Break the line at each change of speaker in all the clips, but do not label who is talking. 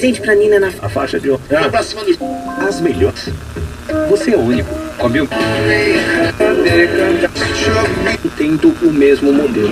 presente pra Nina na
A faixa de ah. cima do... As melhores. Você é o único. Comeu? Tendo o mesmo modelo.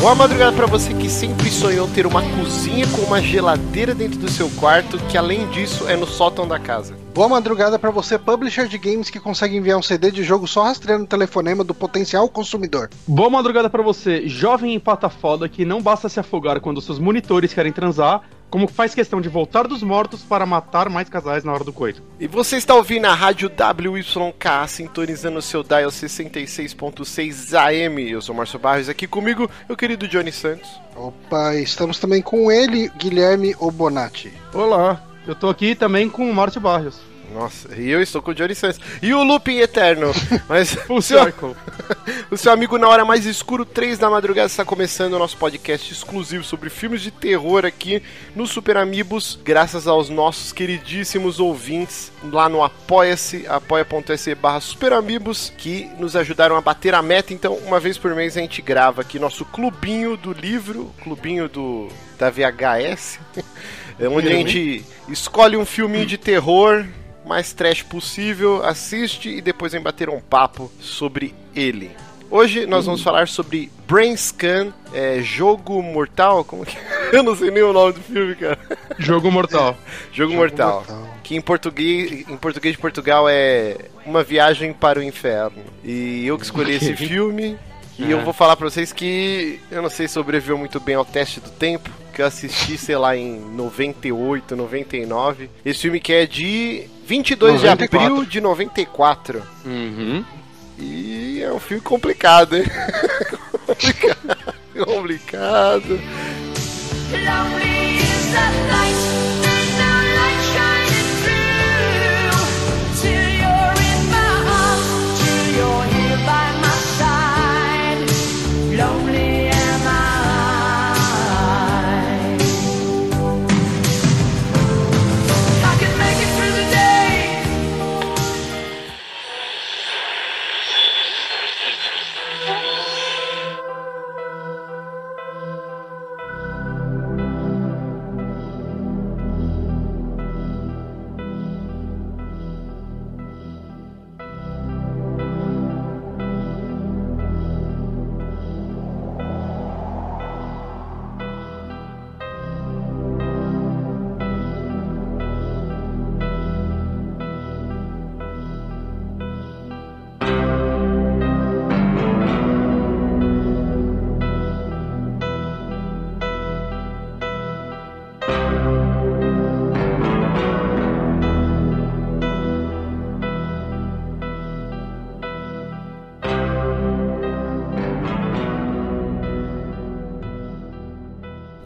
Boa madrugada para você que sempre sonhou ter uma cozinha com uma geladeira dentro do seu quarto, que além disso é no sótão da casa.
Boa madrugada para você, publisher de games que consegue enviar um CD de jogo só rastreando o telefonema do potencial consumidor.
Boa madrugada para você, jovem empata foda que não basta se afogar quando seus monitores querem transar, como faz questão de voltar dos mortos para matar mais casais na hora do coito.
E você está ouvindo a rádio WYK, sintonizando o seu dial 66.6 AM. Eu sou Márcio Barros, aqui comigo, meu querido Johnny Santos.
Opa, estamos também com ele, Guilherme Obonati.
Olá, eu tô aqui também com o Márcio Barros.
Nossa, e eu estou com o Johnny Santos. E o Looping Eterno. Mas
o, seu,
o seu amigo na hora mais escuro, 3 da madrugada, está começando o nosso podcast exclusivo sobre filmes de terror aqui no Super Amigos, graças aos nossos queridíssimos ouvintes lá no apoia-se, apoia.se barra Super Amigos, que nos ajudaram a bater a meta. Então, uma vez por mês a gente grava aqui nosso clubinho do livro, clubinho do da VHS, onde a gente escolhe um filminho de terror mais trash possível, assiste e depois vem bater um papo sobre ele. Hoje nós vamos falar sobre Brain Scan, é, Jogo Mortal, como que... Eu não sei nem o nome do filme, cara.
Jogo Mortal.
Jogo, Jogo Mortal. Mortal. Que em português, em português de Portugal é Uma Viagem para o Inferno. E eu que escolhi esse filme. E é. eu vou falar pra vocês que eu não sei se sobreviveu muito bem ao teste do tempo, que eu assisti, sei lá, em 98, 99. Esse filme que é de 22 94. de abril de 94.
Uhum.
E é um filme complicado, hein? complicado. complicado.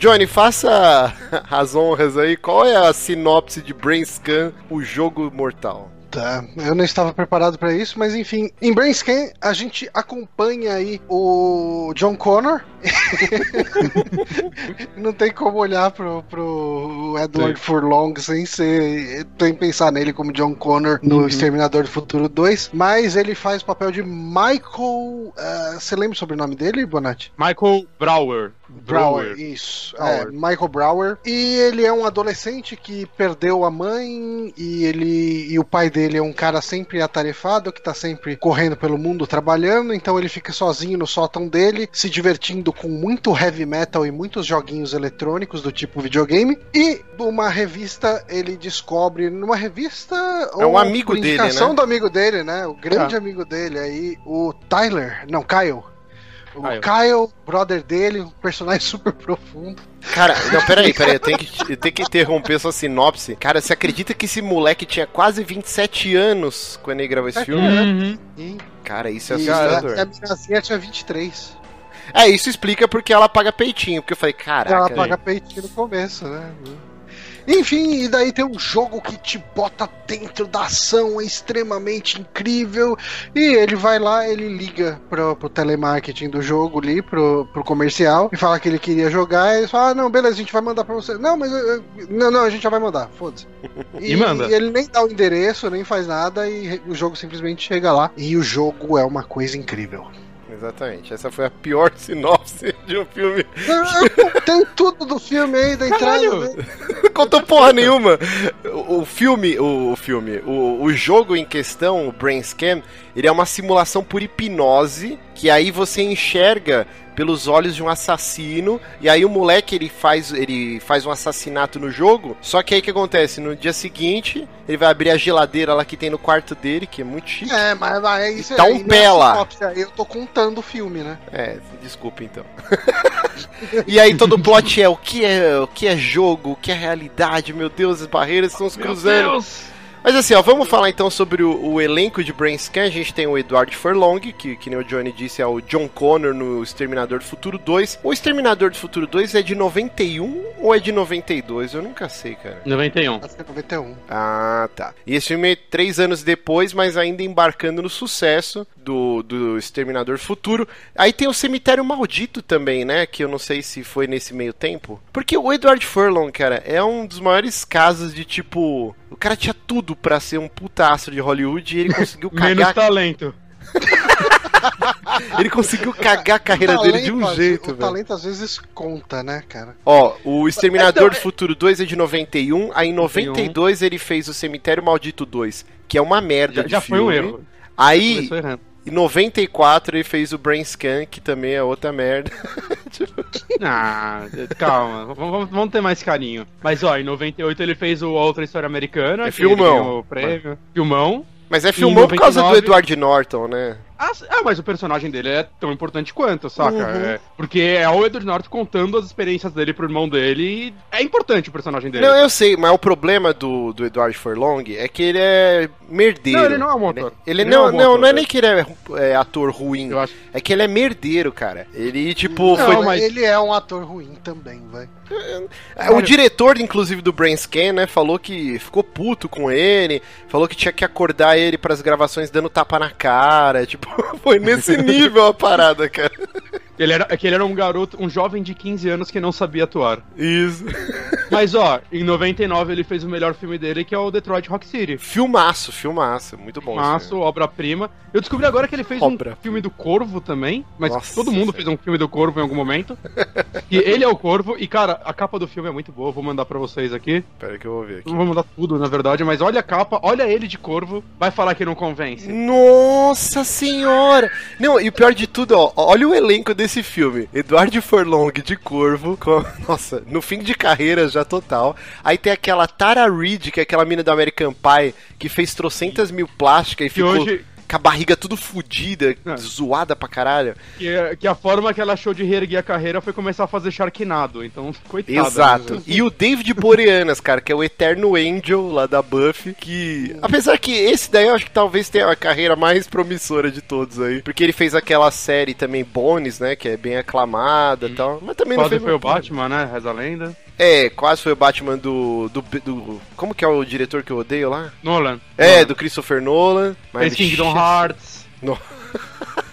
Johnny, faça as honras aí. Qual é a sinopse de Brain Scan, o jogo mortal?
Tá, eu não estava preparado para isso, mas enfim, em Brainscan a gente acompanha aí o John Connor. não tem como olhar pro, pro Edward Sim. Furlong sem ser sem pensar nele como John Connor no uhum. Exterminador do Futuro 2, mas ele faz o papel de Michael. Uh, você lembra sobre o nome dele, Bonatti?
Michael Brower.
Brower, isso. É, Michael Brower. E ele é um adolescente que perdeu a mãe e ele e o pai dele é um cara sempre atarefado, que tá sempre correndo pelo mundo trabalhando, então ele fica sozinho no sótão dele, se divertindo com muito heavy metal e muitos joguinhos eletrônicos do tipo videogame. E uma revista ele descobre, numa revista
é um amigo dele, né?
do amigo dele, né? O grande ah. amigo dele aí, o Tyler, não, Kyle o Kyle. Kyle, brother dele, um personagem super profundo.
Cara, não, peraí, peraí, eu tenho que, eu tenho que interromper sua sinopse. Cara, você acredita que esse moleque tinha quase 27 anos quando ele gravou esse é filme? Uhum. Cara, isso é assustador.
E a minha tinha 23.
É, isso explica porque ela paga peitinho, porque eu falei, caraca.
Ela paga peitinho no começo, né? Enfim, e daí tem um jogo que te bota dentro da ação, é extremamente incrível. E ele vai lá, ele liga pro, pro telemarketing do jogo ali, pro, pro comercial, e fala que ele queria jogar. E eles falam: ah, não, beleza, a gente vai mandar pra você. Não, mas. Não, não, a gente já vai mandar, foda-se.
E, e, manda.
E ele nem dá o endereço, nem faz nada, e o jogo simplesmente chega lá. E o jogo é uma coisa incrível.
exatamente. Essa foi a pior sinopse de um filme.
Tem tudo do filme aí da entrada. Né?
Não contou porra nenhuma. O, filme, o, o filme, o, o jogo em questão, o Brain Scan, ele é uma simulação por hipnose que aí você enxerga pelos olhos de um assassino. E aí o moleque ele faz, ele faz um assassinato no jogo. Só que aí o que acontece? No dia seguinte, ele vai abrir a geladeira lá que tem no quarto dele, que é muito chique.
É, mas, é isso
tá um pé lá.
Eu tô contando o filme, né?
É, desculpa então. e aí todo o plot é o que é o que é jogo, o que é realidade, meu Deus, as barreiras estão se cruzando. Deus. Mas assim, ó, vamos falar então sobre o, o elenco de Brainscan. A gente tem o Edward Furlong, que, que nem o Johnny disse, é o John Connor no Exterminador do Futuro 2. O Exterminador do Futuro 2 é de 91 ou é de 92? Eu nunca sei, cara.
91.
Acho que é 91.
Ah, tá. E esse filme é três anos depois, mas ainda embarcando no sucesso do, do Exterminador Futuro. Aí tem o Cemitério Maldito também, né? Que eu não sei se foi nesse meio tempo. Porque o Edward Furlong, cara, é um dos maiores casos de tipo. O cara tinha tudo para ser um putaço de Hollywood e ele conseguiu cagar.
Menos talento.
ele conseguiu cagar a carreira talento, dele de um jeito,
O talento às vezes conta, né, cara?
Ó, o Exterminador do Futuro 2 é de 91, aí em 92 ele fez o Cemitério Maldito 2, que é uma merda
já,
de
já
filme.
foi um erro.
Aí, em 94 ele fez o Brain Scan, que também é outra merda.
ah, calma, vamos, vamos, ter mais carinho. Mas ó, em 98 ele fez o Outra História Americana.
É filmão.
O prêmio. Filmão.
Mas é filmão por causa do Edward Norton, né?
Ah, ah, mas o personagem dele é tão importante quanto, saca? Uhum. É, porque é o Edward Norton contando as experiências dele pro irmão dele e é importante o personagem dele.
Não, eu sei, mas o problema do, do Edward Furlong é que ele é merdeiro.
Não, ele não é um ator.
Ele, ele não, não, é, um não, não é nem que ele é, é, ator ruim. Eu acho. É que ele é merdeiro, cara. Ele, tipo,
não, foi... mas ele é um ator ruim também, vai.
É, o diretor, inclusive, do Brain Scan, né, falou que ficou puto com ele, falou que tinha que acordar ele para as gravações dando tapa na cara, tipo, foi nesse nível a parada, cara.
Ele era, é que ele era um garoto, um jovem de 15 anos que não sabia atuar.
Isso.
Mas ó, em 99 ele fez o melhor filme dele, que é o Detroit Rock City.
Filmaço, filmaço, muito bom.
Filmaço, obra-prima. Eu descobri agora que ele fez obra. um filme do Corvo também, mas Nossa, todo mundo fez um filme do Corvo em algum momento. e ele é o Corvo, e cara, a capa do filme é muito boa, vou mandar pra vocês aqui.
Pera que eu vou ver aqui.
Não vou mandar tudo, na verdade, mas olha a capa, olha ele de Corvo, vai falar que não convence.
Nossa senhora! Não, e o pior de tudo, ó, olha o elenco desse filme. Eduardo Forlong de Corvo, com, nossa, no fim de carreira já total. Aí tem aquela Tara Reid, que é aquela mina do American Pie, que fez trocentas mil plásticas e ficou... Hoje com a barriga tudo fodida, é. zoada pra caralho.
Que, que, a forma que ela achou de reerguer a carreira foi começar a fazer Sharknado, então coitado.
Exato. Né? E o David Boreanas, cara, que é o Eterno Angel lá da Buffy, que apesar que esse daí eu acho que talvez tenha a carreira mais promissora de todos aí, porque ele fez aquela série também Bones, né, que é bem aclamada e hum. tal, mas também
Quase
não
foi o Batman, né, reza a lenda.
É, quase foi o Batman do, do, do, Como que é o diretor que eu odeio lá?
Nolan.
É, Nolan. do Christopher Nolan.
Mas... Fez Kingdom Hearts.
No...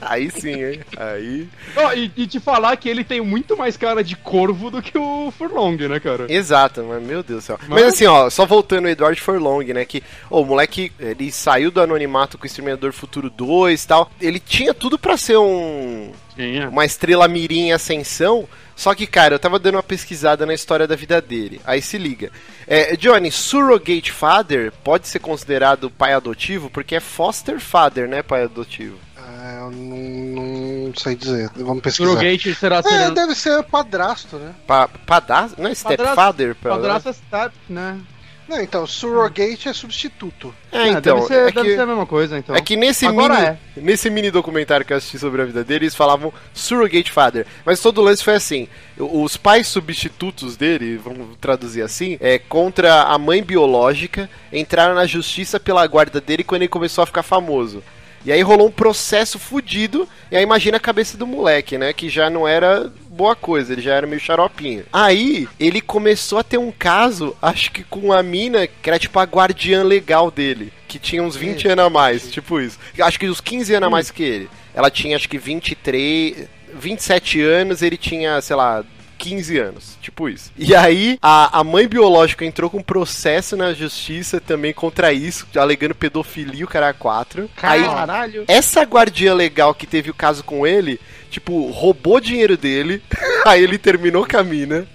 Aí sim, hein? Aí.
Oh, e, e, te falar que ele tem muito mais cara de corvo do que o Furlong, né, cara?
Exato, mas meu Deus do céu. Mas, mas assim, ó, só voltando o Edward Furlong, né? Que oh, o moleque, ele saiu do anonimato com o Exterminador Futuro 2 e tal. Ele tinha tudo para ser um. Tinha. Uma estrela mirim em ascensão. Só que, cara, eu tava dando uma pesquisada na história da vida dele. Aí se liga. É, Johnny, surrogate father pode ser considerado pai adotivo porque é foster father, né, pai adotivo.
É, eu não, não sei dizer. Vamos pesquisar.
Surrogate será
é, ser... deve ser padrasto, né?
Pa padrasto? Não é stepfather?
Padrasto é step, né?
Não, então, surrogate é substituto.
É, é então.
Deve, ser,
é
deve que, ser a mesma coisa, então.
É que nesse mini, é. nesse mini documentário que eu assisti sobre a vida dele, eles falavam surrogate father. Mas todo o lance foi assim: os pais substitutos dele, vamos traduzir assim, é contra a mãe biológica, entraram na justiça pela guarda dele quando ele começou a ficar famoso. E aí rolou um processo fudido. E aí imagina a cabeça do moleque, né? Que já não era boa coisa, ele já era meio xaropinho. Aí ele começou a ter um caso, acho que com a mina, que era tipo a guardiã legal dele. Que tinha uns 20 anos a mais, tipo isso. Acho que uns 15 anos a mais que ele. Ela tinha acho que 23. 27 anos, ele tinha, sei lá, 15 anos. Tipo isso. E aí, a, a mãe biológica entrou com um processo na justiça também contra isso, alegando pedofilia, o cara 4.
Caralho.
Aí, essa guardia legal que teve o caso com ele, tipo, roubou dinheiro dele, aí ele terminou com a mina.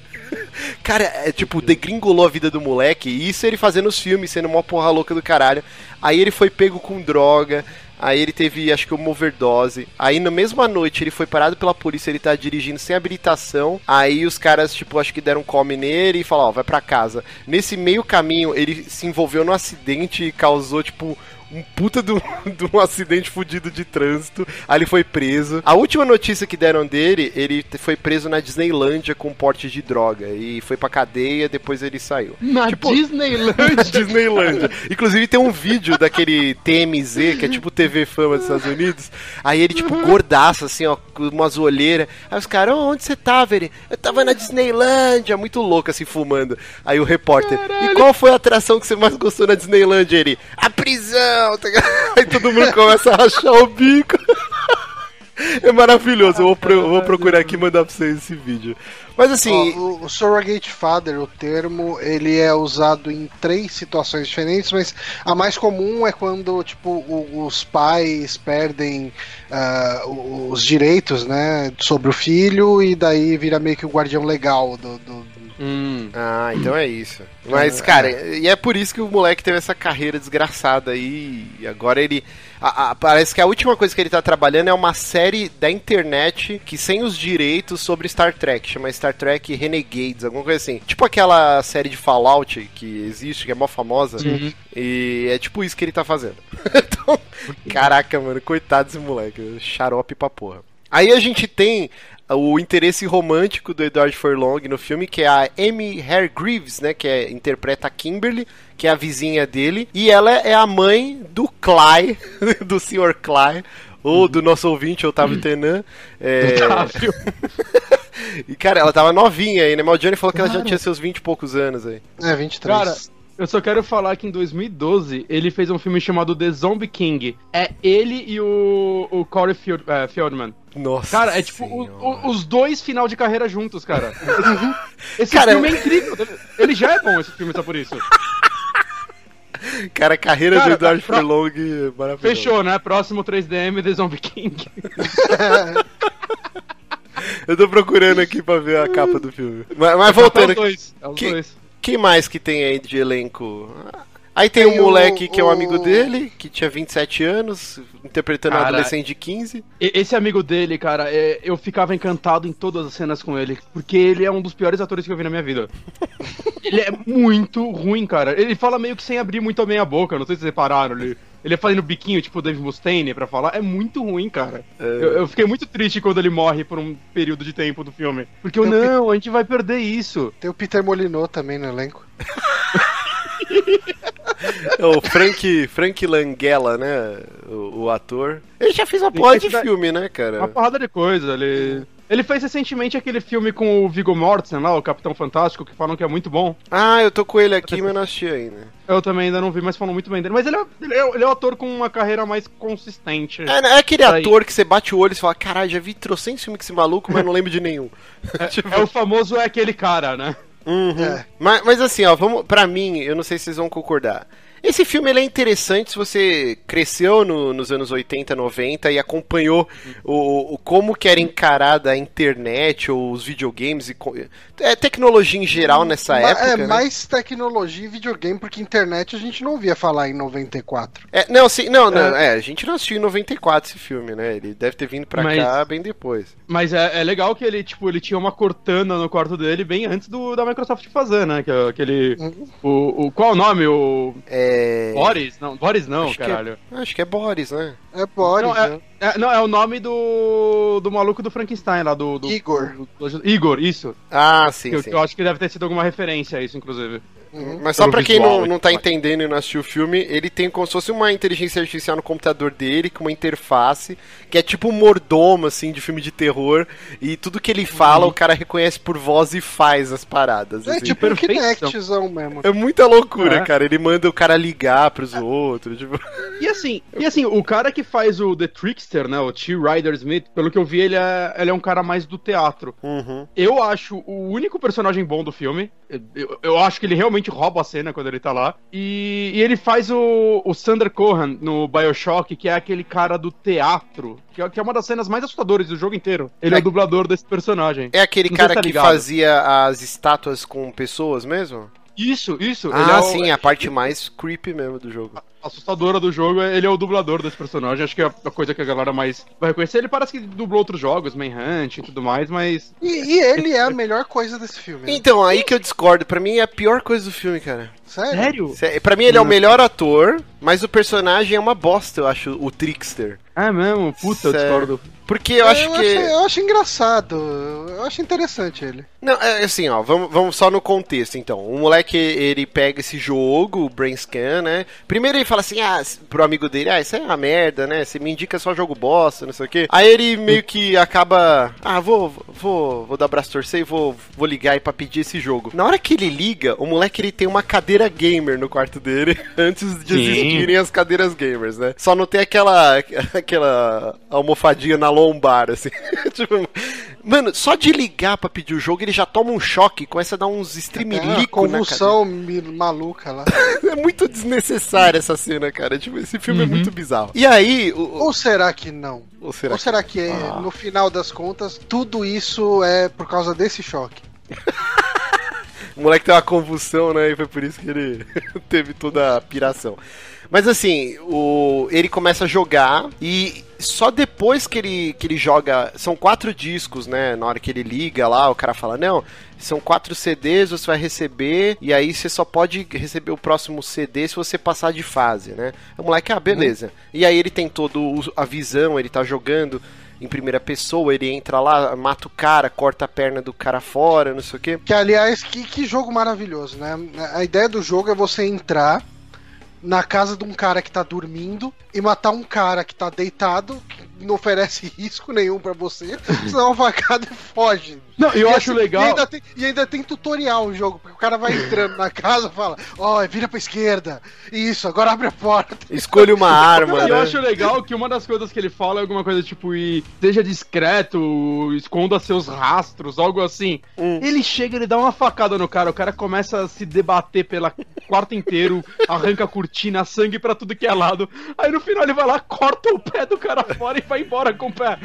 Cara, é tipo, degringolou a vida do moleque. E isso ele fazendo os filmes, sendo uma porra louca do caralho. Aí ele foi pego com droga. Aí ele teve, acho que uma overdose. Aí na mesma noite ele foi parado pela polícia, ele tá dirigindo sem habilitação. Aí os caras, tipo, acho que deram come nele e falaram, ó, vai pra casa. Nesse meio caminho, ele se envolveu num acidente e causou, tipo, um puta de um, de um acidente fudido de trânsito. Aí ele foi preso. A última notícia que deram dele, ele foi preso na Disneylândia com porte de droga. E foi pra cadeia, depois ele saiu.
Na tipo, Disneylândia?
Disneylândia. Inclusive tem um vídeo daquele TMZ, que é tipo TV Fama dos Estados Unidos. Aí ele, tipo, gordaço, assim, ó, com umas olheiras. Aí os caras, oh, onde você tava? Ele, eu tava na Disneylândia, muito louco, assim, fumando. Aí o repórter, Caralho. e qual foi a atração que você mais gostou na Disneylândia? Ele, a prisão! Aí todo mundo começa a rachar o bico. É maravilhoso, eu vou, pro, vou procurar aqui e mandar pra vocês esse vídeo. Mas assim.
o, o, surrogate father, o termo, ele é usado em três situações diferentes, mas a mais comum é quando, tipo, o, os pais perdem uh, os direitos, né, sobre o filho e daí vira meio que o guardião legal do, do
Hum. Ah, então é isso. Mas, cara, e é por isso que o moleque teve essa carreira desgraçada aí. E agora ele. A, a, parece que a última coisa que ele tá trabalhando é uma série da internet que sem os direitos sobre Star Trek, chama Star Trek Renegades, alguma coisa assim. Tipo aquela série de Fallout que existe, que é mó famosa. Uhum. E é tipo isso que ele tá fazendo. então, caraca, mano, coitado desse moleque. Xarope pra porra. Aí a gente tem o interesse romântico do Edward Furlong no filme, que é a Amy Hargreaves, né, que é, interpreta a Kimberly, que é a vizinha dele, e ela é a mãe do Clay, do Sr. Clay, ou do nosso ouvinte, Otávio Tenan. É... Otávio. e, cara, ela tava novinha aí, né? Mas o Johnny falou que ela já tinha seus 20 e poucos anos aí.
É, 23. Cara, eu só quero falar que em 2012 ele fez um filme chamado The Zombie King. É ele e o, o Corey Field, uh, Fieldman.
Nossa.
Cara, é tipo o, o, os dois final de carreira juntos, cara. esse cara, filme é incrível. Ele já é bom, esse filme, só por isso.
Cara, carreira cara, do Eduardo pro... Furlong é maravilhosa.
Fechou, né? Próximo 3DM The Zombie King.
Eu tô procurando aqui pra ver a capa do filme. Mas, mas voltando. É os dois. É os que... dois. Quem mais que tem aí de elenco? Aí tem, tem um moleque o, que é um amigo dele, que tinha 27 anos, interpretando cara, um adolescente de 15.
Esse amigo dele, cara, é, eu ficava encantado em todas as cenas com ele, porque ele é um dos piores atores que eu vi na minha vida. ele é muito ruim, cara. Ele fala meio que sem abrir muito bem a boca, não sei se vocês repararam. Ele, ele é fazendo biquinho, tipo Dave Mustaine, pra falar. É muito ruim, cara. É... Eu, eu, fiquei muito triste quando ele morre por um período de tempo do filme. Porque eu, não, a gente vai perder isso.
Tem o Peter Molinot também no elenco.
é o Frank, Frank Langella, né? O, o, ator. Ele já fez uma porra de filme, né, cara?
Uma porrada de coisa. Ele. Ele fez recentemente aquele filme com o Viggo Mortensen lá, o Capitão Fantástico, que falam que é muito bom.
Ah, eu tô com ele aqui, mas não assisti ainda.
Eu também ainda não vi, mas falam muito bem dele. Mas ele é, ele é, ele é um ator com uma carreira mais consistente.
É, é aquele Aí. ator que você bate o olho e fala, caralho, já vi trocentos filmes com esse maluco, mas não lembro de nenhum.
É, tipo... é o famoso é aquele cara, né?
Uhum. É. Mas, mas assim, ó, vamos, pra mim, eu não sei se vocês vão concordar. Esse filme ele é interessante se você cresceu no, nos anos 80, 90 e acompanhou o, o, como que era encarada a internet ou os videogames e é, tecnologia em geral nessa
Mas,
época.
É,
né?
mais tecnologia e videogame, porque internet a gente não ouvia falar em 94.
É, não, sim, não, não é. é. a gente não assistiu em 94 esse filme, né? Ele deve ter vindo pra mas, cá bem depois.
Mas é, é, legal que ele, tipo, ele tinha uma Cortana no quarto dele bem antes do, da Microsoft fazer, né? Que, é aquele. Uhum. O, o, qual é o nome? O.
É.
Boris? Não, Boris não,
acho
caralho.
Que é, acho que é Boris, né?
É Boris,
não, é, né? é, não, é o nome do. do maluco do Frankenstein lá, do. do
Igor.
Do, do, Igor, isso.
Ah, sim.
Que,
sim.
eu acho que deve ter sido alguma referência a isso, inclusive.
Uhum. Mas só pra quem não, não tá entendendo e não assistiu o filme, ele tem como se fosse uma inteligência artificial no computador dele, com uma interface, que é tipo um mordomo, assim, de filme de terror, e tudo que ele fala, uhum. o cara reconhece por voz e faz as paradas.
É
assim.
tipo um Kinectzão mesmo.
É muita loucura, é. cara. Ele manda o cara ligar pros é. outros, tipo...
E assim, e assim, o cara que faz o The Trickster, né, o T. Ryder Smith, pelo que eu vi, ele é, ele é um cara mais do teatro.
Uhum.
Eu acho o único personagem bom do filme. Eu, eu, acho que ele realmente rouba a cena quando ele tá lá. E, e ele faz o, o Sander Cohen no Bioshock, que é aquele cara do teatro, que é, que é uma das cenas mais assustadoras do jogo inteiro. Ele é, é o dublador desse personagem.
É aquele Não cara tá que fazia as estátuas com pessoas mesmo?
Isso, isso.
Ah, é sim, a parte mais creepy mesmo do jogo
assustadora do jogo, ele é o dublador desse personagem. Acho que é a coisa que a galera mais vai reconhecer. Ele parece que dublou outros jogos, Manhunt e tudo mais, mas.
E, e ele é a melhor coisa desse filme.
Né? Então, aí que eu discordo. Pra mim é a pior coisa do filme, cara.
Sério?
Sério? Pra mim ele é o melhor ator, mas o personagem é uma bosta, eu acho, o Trickster.
É mesmo? Puta, Sério. eu discordo.
Porque eu é, acho eu que.
Acho, eu acho engraçado. Eu acho interessante ele.
Não, é assim, ó, vamos, vamos só no contexto, então. O moleque, ele pega esse jogo, o Brainscan, né? Primeiro ele fala assim, ah, pro amigo dele, ah, isso é uma merda, né? Você me indica só jogo bosta, não sei o quê. Aí ele meio que acaba, ah, vou, vou, vou dar braço torcer e vou, vou ligar aí pra pedir esse jogo. Na hora que ele liga, o moleque, ele tem uma cadeira gamer no quarto dele, antes de Sim. existirem as cadeiras gamers, né? Só não tem aquela, aquela almofadinha na lombar, assim. tipo, mano, só de ligar pra pedir o jogo, ele já toma um choque, começa a dar uns streamilico é,
convulsão maluca lá.
é muito desnecessária essa cena, cara. Tipo, esse filme é uhum. é muito bizarro. E aí...
O... Ou será que não? Ou será, Ou será que, que é, ah. no final das contas, tudo isso é por causa desse choque?
o moleque tem uma convulsão, né? E foi por isso que ele teve toda a piração. Mas assim, o, ele começa a jogar e só depois que ele, que ele joga. São quatro discos, né? Na hora que ele liga lá, o cara fala: Não, são quatro CDs, você vai receber, e aí você só pode receber o próximo CD se você passar de fase, né? O moleque, ah, beleza. E aí ele tem todo a visão, ele tá jogando em primeira pessoa, ele entra lá, mata o cara, corta a perna do cara fora, não sei o quê.
Que aliás, que, que jogo maravilhoso, né? A ideia do jogo é você entrar na casa de um cara que tá dormindo e matar um cara que tá deitado, que não oferece risco nenhum para você, senão uma facada e foge.
Não, eu e acho assim, legal.
E ainda, tem, e ainda tem tutorial o jogo, porque o cara vai entrando na casa e fala: Ó, oh, vira pra esquerda. Isso, agora abre a porta.
Escolhe uma arma.
né? Eu acho legal que uma das coisas que ele fala é alguma coisa tipo: e seja discreto, esconda seus rastros, algo assim. Hum. Ele chega, ele dá uma facada no cara, o cara começa a se debater pela quarta inteiro, arranca a cortina, sangue pra tudo que é lado. Aí no final ele vai lá, corta o pé do cara fora e vai embora com o pé.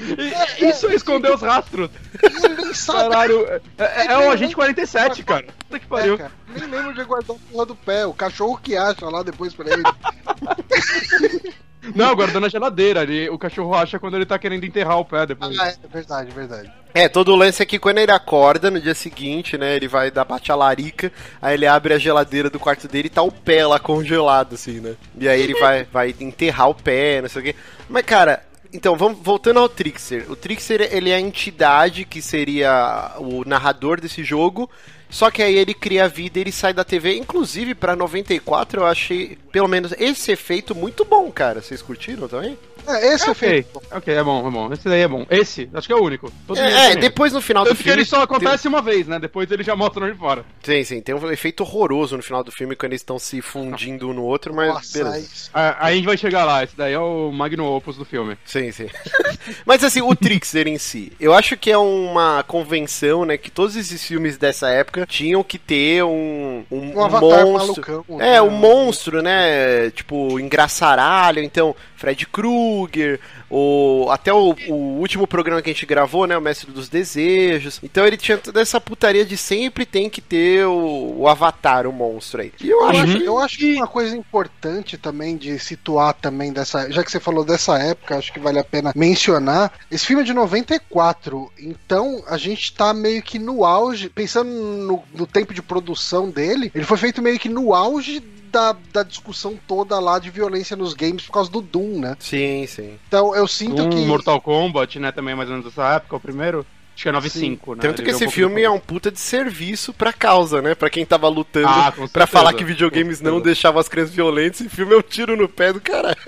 E, isso é esconder os rastros.
Ele sabe
Caralho, é, é, é o Agente 47, cara. Puta que pariu. É, cara.
Nem lembro de guardar a porra do pé. O cachorro que acha lá depois pra ele.
Não, guardando na geladeira. Ele, o cachorro acha quando ele tá querendo enterrar o pé depois.
Ah, é verdade, verdade.
É, todo o lance é que quando ele acorda no dia seguinte, né, ele vai dar bate a larica, aí ele abre a geladeira do quarto dele e tá o pé lá congelado, assim, né? E aí ele vai, vai enterrar o pé, não sei o quê. Mas, cara, então, vamos voltando ao Trickster. O Trickster, ele é a entidade que seria o narrador desse jogo, só que aí ele cria a vida e ele sai da TV. Inclusive, pra 94, eu achei, pelo menos, esse efeito muito bom, cara. Vocês curtiram também?
É, esse é,
okay. Ok, é bom, é bom. Esse daí é bom. Esse, acho que é o único.
é, é depois no final
Tanto
do
filme. que ele só acontece tem... uma vez, né? Depois ele já mostra de fora.
Sim, sim. Tem um efeito horroroso no final do filme quando eles estão se fundindo um no outro, mas Nossa, beleza.
Aí... a gente vai chegar lá. Esse daí é o Magno Opus do filme.
Sim, sim. mas assim, o Trickster em si. Eu acho que é uma convenção, né? Que todos esses filmes dessa época tinham que ter um, um, um, um monstro. Malucão, é, né? um monstro, né? Tipo, engraçaralho. Então, Fred Krueger. O, até o, o, último programa que a gente gravou, né? O Mestre dos Desejos. Então ele tinha toda essa putaria de sempre tem que ter o, o avatar, o monstro aí.
E eu, uhum. acho, eu acho que uma coisa importante também de situar também dessa. Já que você falou dessa época, acho que vale a pena mencionar. Esse filme é de 94, então a gente tá meio que no auge, pensando no, no tempo de produção dele, ele foi feito meio que no auge da, da discussão toda lá de violência nos games por causa do Doom, né?
Sim, sim.
Então eu sinto
Doom,
que.
Mortal Kombat, né? Também mais ou menos dessa época, o primeiro. Acho que é 95,
né? Tanto que esse um filme é um puta de serviço pra causa, né? Pra quem tava lutando ah, pra falar que videogames não deixavam as crianças violentas, esse filme é um tiro no pé do caralho.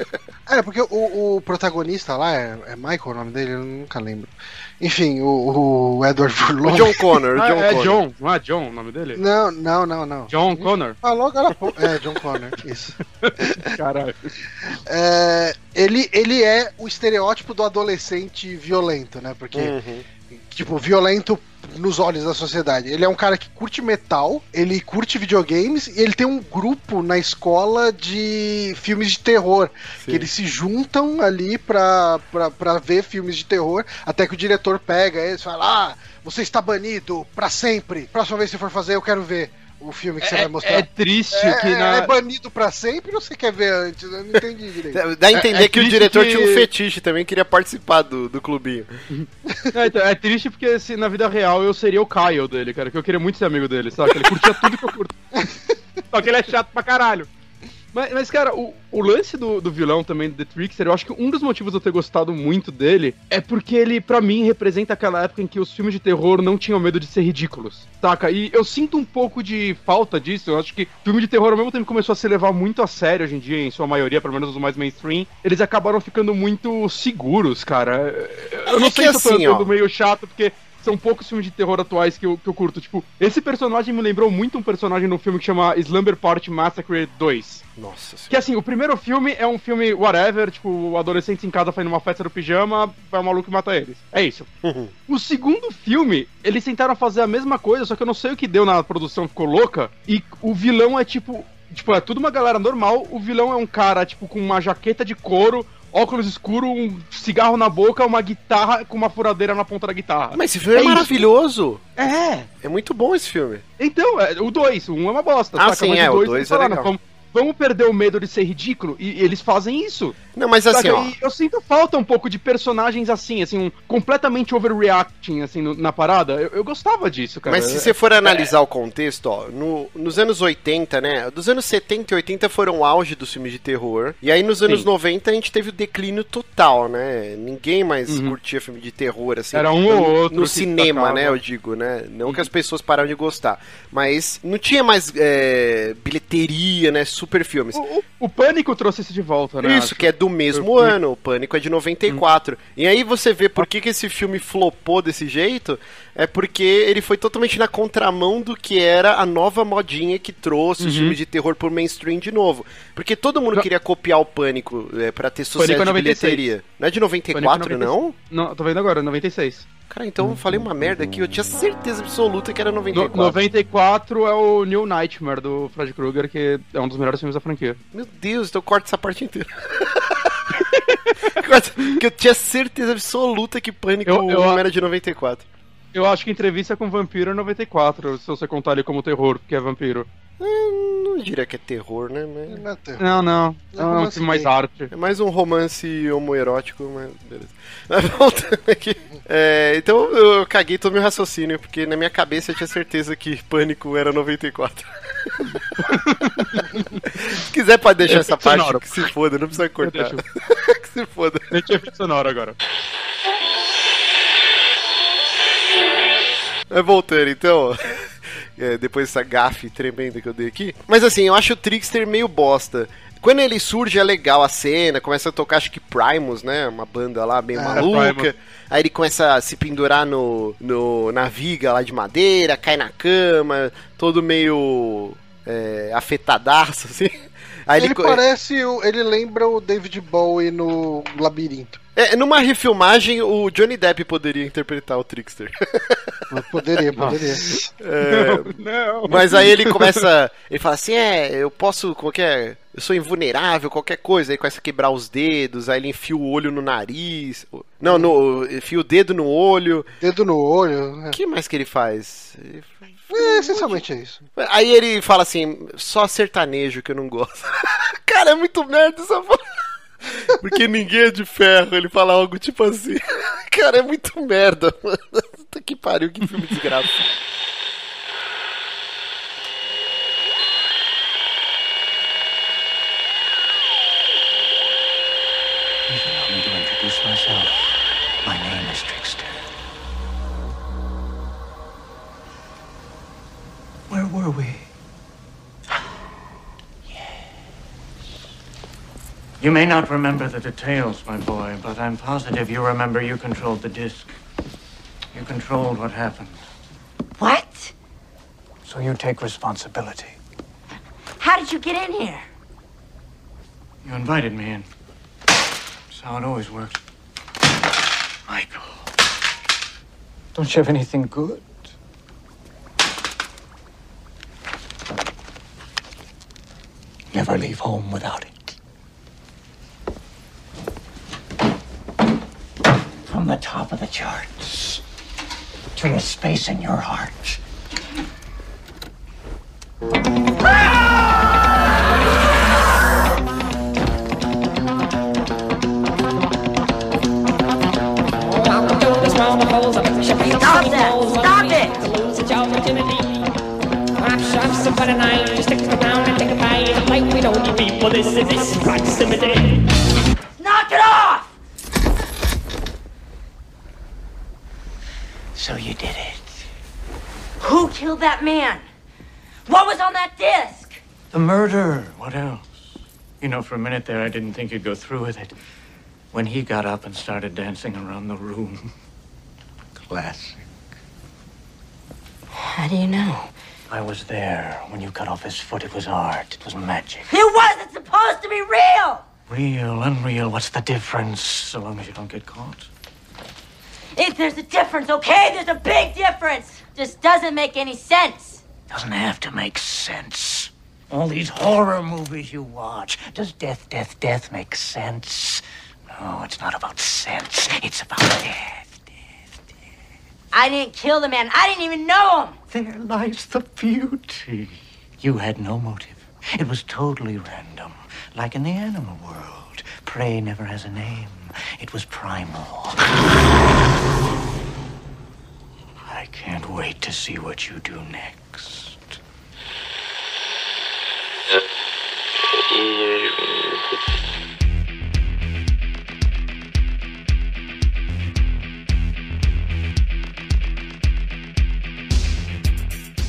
É, porque o, o protagonista lá, é, é, Michael o nome dele? Eu nunca lembro. Enfim, o, o Edward Furlong.
John Connor,
ah,
John
é
Connor.
John, não é John o nome dele?
Não, não, não, não.
John Connor?
Falou agora É, John Connor, isso.
Caralho.
É, ele, ele é o estereótipo do adolescente violento, né? Porque uhum tipo, violento nos olhos da sociedade. Ele é um cara que curte metal, ele curte videogames e ele tem um grupo na escola de filmes de terror. Sim. Que eles se juntam ali pra, pra, pra ver filmes de terror, até que o diretor pega eles e fala: Ah, você está banido para sempre. Próxima vez que você for fazer, eu quero ver o filme que você
é,
vai mostrar.
É triste é, que na...
É banido pra sempre ou você quer ver antes? Eu não entendi direito.
Dá a entender é, é que o diretor que... tinha um fetiche também, queria participar do, do clubinho.
É, então, é triste porque se na vida real eu seria o Kyle dele, cara, que eu queria muito ser amigo dele, sabe? Ele curtia tudo que eu curto. Só que ele é chato pra caralho. Mas, mas cara, o, o lance do, do vilão também, do The Trickster, eu acho que um dos motivos de eu ter gostado muito dele é porque ele, para mim, representa aquela época em que os filmes de terror não tinham medo de ser ridículos, saca? E eu sinto um pouco de falta disso. Eu acho que filme de terror, ao mesmo tempo, começou a se levar muito a sério hoje em dia, em sua maioria, pelo menos os mais mainstream. Eles acabaram ficando muito seguros, cara. Eu não é sei se assim, eu tô assim, meio chato, porque são poucos filmes de terror atuais que eu, que eu curto. Tipo, esse personagem me lembrou muito um personagem no filme que chama Slumber Party Massacre 2.
Nossa senhora.
Que assim, o primeiro filme é um filme whatever, tipo, o adolescente em casa fazendo uma festa do pijama, vai o maluco e mata eles. É isso.
Uhum.
O segundo filme, eles tentaram fazer a mesma coisa, só que eu não sei o que deu na produção, ficou louca. E o vilão é tipo. Tipo, é tudo uma galera normal. O vilão é um cara, tipo, com uma jaqueta de couro, óculos escuro, um cigarro na boca, uma guitarra com uma furadeira na ponta da guitarra.
Mas esse filme é, é maravilhoso.
É.
É muito bom esse filme.
Então, é, o 2, o 1 um é uma bosta.
Ah, sim, é, o 2 é legal.
Vamos, vamos perder o medo de ser ridículo? E, eles fazem isso.
Não, mas assim, ó.
Eu sinto falta um pouco de personagens assim, assim, um, completamente overreacting, assim, no, na parada. Eu, eu, gostava disso, cara.
Mas se você for analisar é... o contexto, ó, no, nos anos 80, né? Dos anos 70 e 80 foram o auge dos filmes de terror. E aí nos anos Sim. 90 a gente teve o declínio total, né? Ninguém mais uhum. curtia filme de terror, assim.
Era um ou outro.
No cinema, né? Eu digo, né? Não uhum. que as pessoas pararam de gostar. Mas não tinha mais é, bilheteria, né? Super filmes.
O, o, Pânico trouxe isso de volta, né?
Isso, acho. que é do mesmo ano. O Pânico é de 94. Hum. E aí você vê por que, que esse filme flopou desse jeito. É porque ele foi totalmente na contramão do que era a nova modinha que trouxe uhum. os filmes de terror por mainstream de novo. Porque todo mundo queria copiar o Pânico é, para ter sucesso Pânico é de bilheteria. Não é de 94, é não?
Não, tô vendo agora, 96.
Cara, então eu falei uma merda aqui, eu tinha certeza absoluta que era 94.
No, 94 é o New Nightmare do Fred Krueger, que é um dos melhores filmes da franquia.
Meu Deus, então corta essa parte inteira. que eu tinha certeza absoluta que Pânico eu, eu, era de 94.
Eu acho que entrevista com vampiro é 94, se você contar ele como terror, porque é vampiro.
É, não diria que é terror, né?
Mas... Não, é terror. não, não. É, um filme mais arte.
É mais um romance homoerótico, mas beleza. Mas voltando aqui. É, então eu caguei todo meu raciocínio, porque na minha cabeça eu tinha certeza que Pânico era 94. se quiser pode deixar essa parte, sonoro. que se foda, não precisa cortar. que se foda.
Deixa efeito sonoro agora.
Mas voltando, então é, depois dessa gafe tremenda que eu dei aqui. Mas assim, eu acho o Trickster meio bosta. Quando ele surge é legal a cena, começa a tocar acho que Primus, né? Uma banda lá bem é, maluca. Aí ele começa a se pendurar no, no, na viga lá de madeira, cai na cama, todo meio é, afetadaço, assim.
Aí ele, ele parece, ele lembra o David Bowie no Labirinto.
É, numa refilmagem, o Johnny Depp poderia interpretar o Trickster.
Poderia, poderia.
É, não, não. Mas aí ele começa. Ele fala assim: é, eu posso. Qualquer. Eu sou invulnerável, qualquer coisa. Aí começa a quebrar os dedos, aí ele enfia o olho no nariz. Não, no, enfia o dedo no olho.
Dedo no olho.
O é. que mais que ele faz? Ele
é, essencialmente é isso.
Aí ele fala assim: só sertanejo que eu não gosto. Cara, é muito merda essa porra. Porque ninguém é de ferro, ele fala algo tipo assim. Cara, é muito merda, mano. Puta que pariu, que filme desgraça.
myself. Norway. You may not remember the details, my boy, but I'm positive you remember you controlled the disc. You controlled what happened.
What?
So you take responsibility.
How did you get in here?
You invited me in. That's how it always works. Michael. Don't you have anything good? Never leave home without it. From the top of the charts to the space in your heart.
Stop that! Stop it!
Somebody night, we don't need people, this is this proximity.
Knock it off!
So you did it.
Who killed that man? What was on that disc?
The murder. What else? You know, for a minute there, I didn't think you'd go through with it. When he got up and started dancing around the room. Classic.
How do you know?
I was there. When you cut off his foot, it was art. It was magic.
It wasn't supposed to be real!
Real, unreal, what's the difference? So long as you don't get caught.
If there's a difference, okay? There's a big difference! Just doesn't make any sense.
Doesn't have to make sense. All these horror movies you watch. Does death, death, death make sense? No, it's not about sense. It's about death.
I didn't kill the man. I didn't even know him.
There lies the beauty. You had no motive. It was totally random. Like in the animal world. Prey never has a name. It was primal. I can't wait to see what you do next.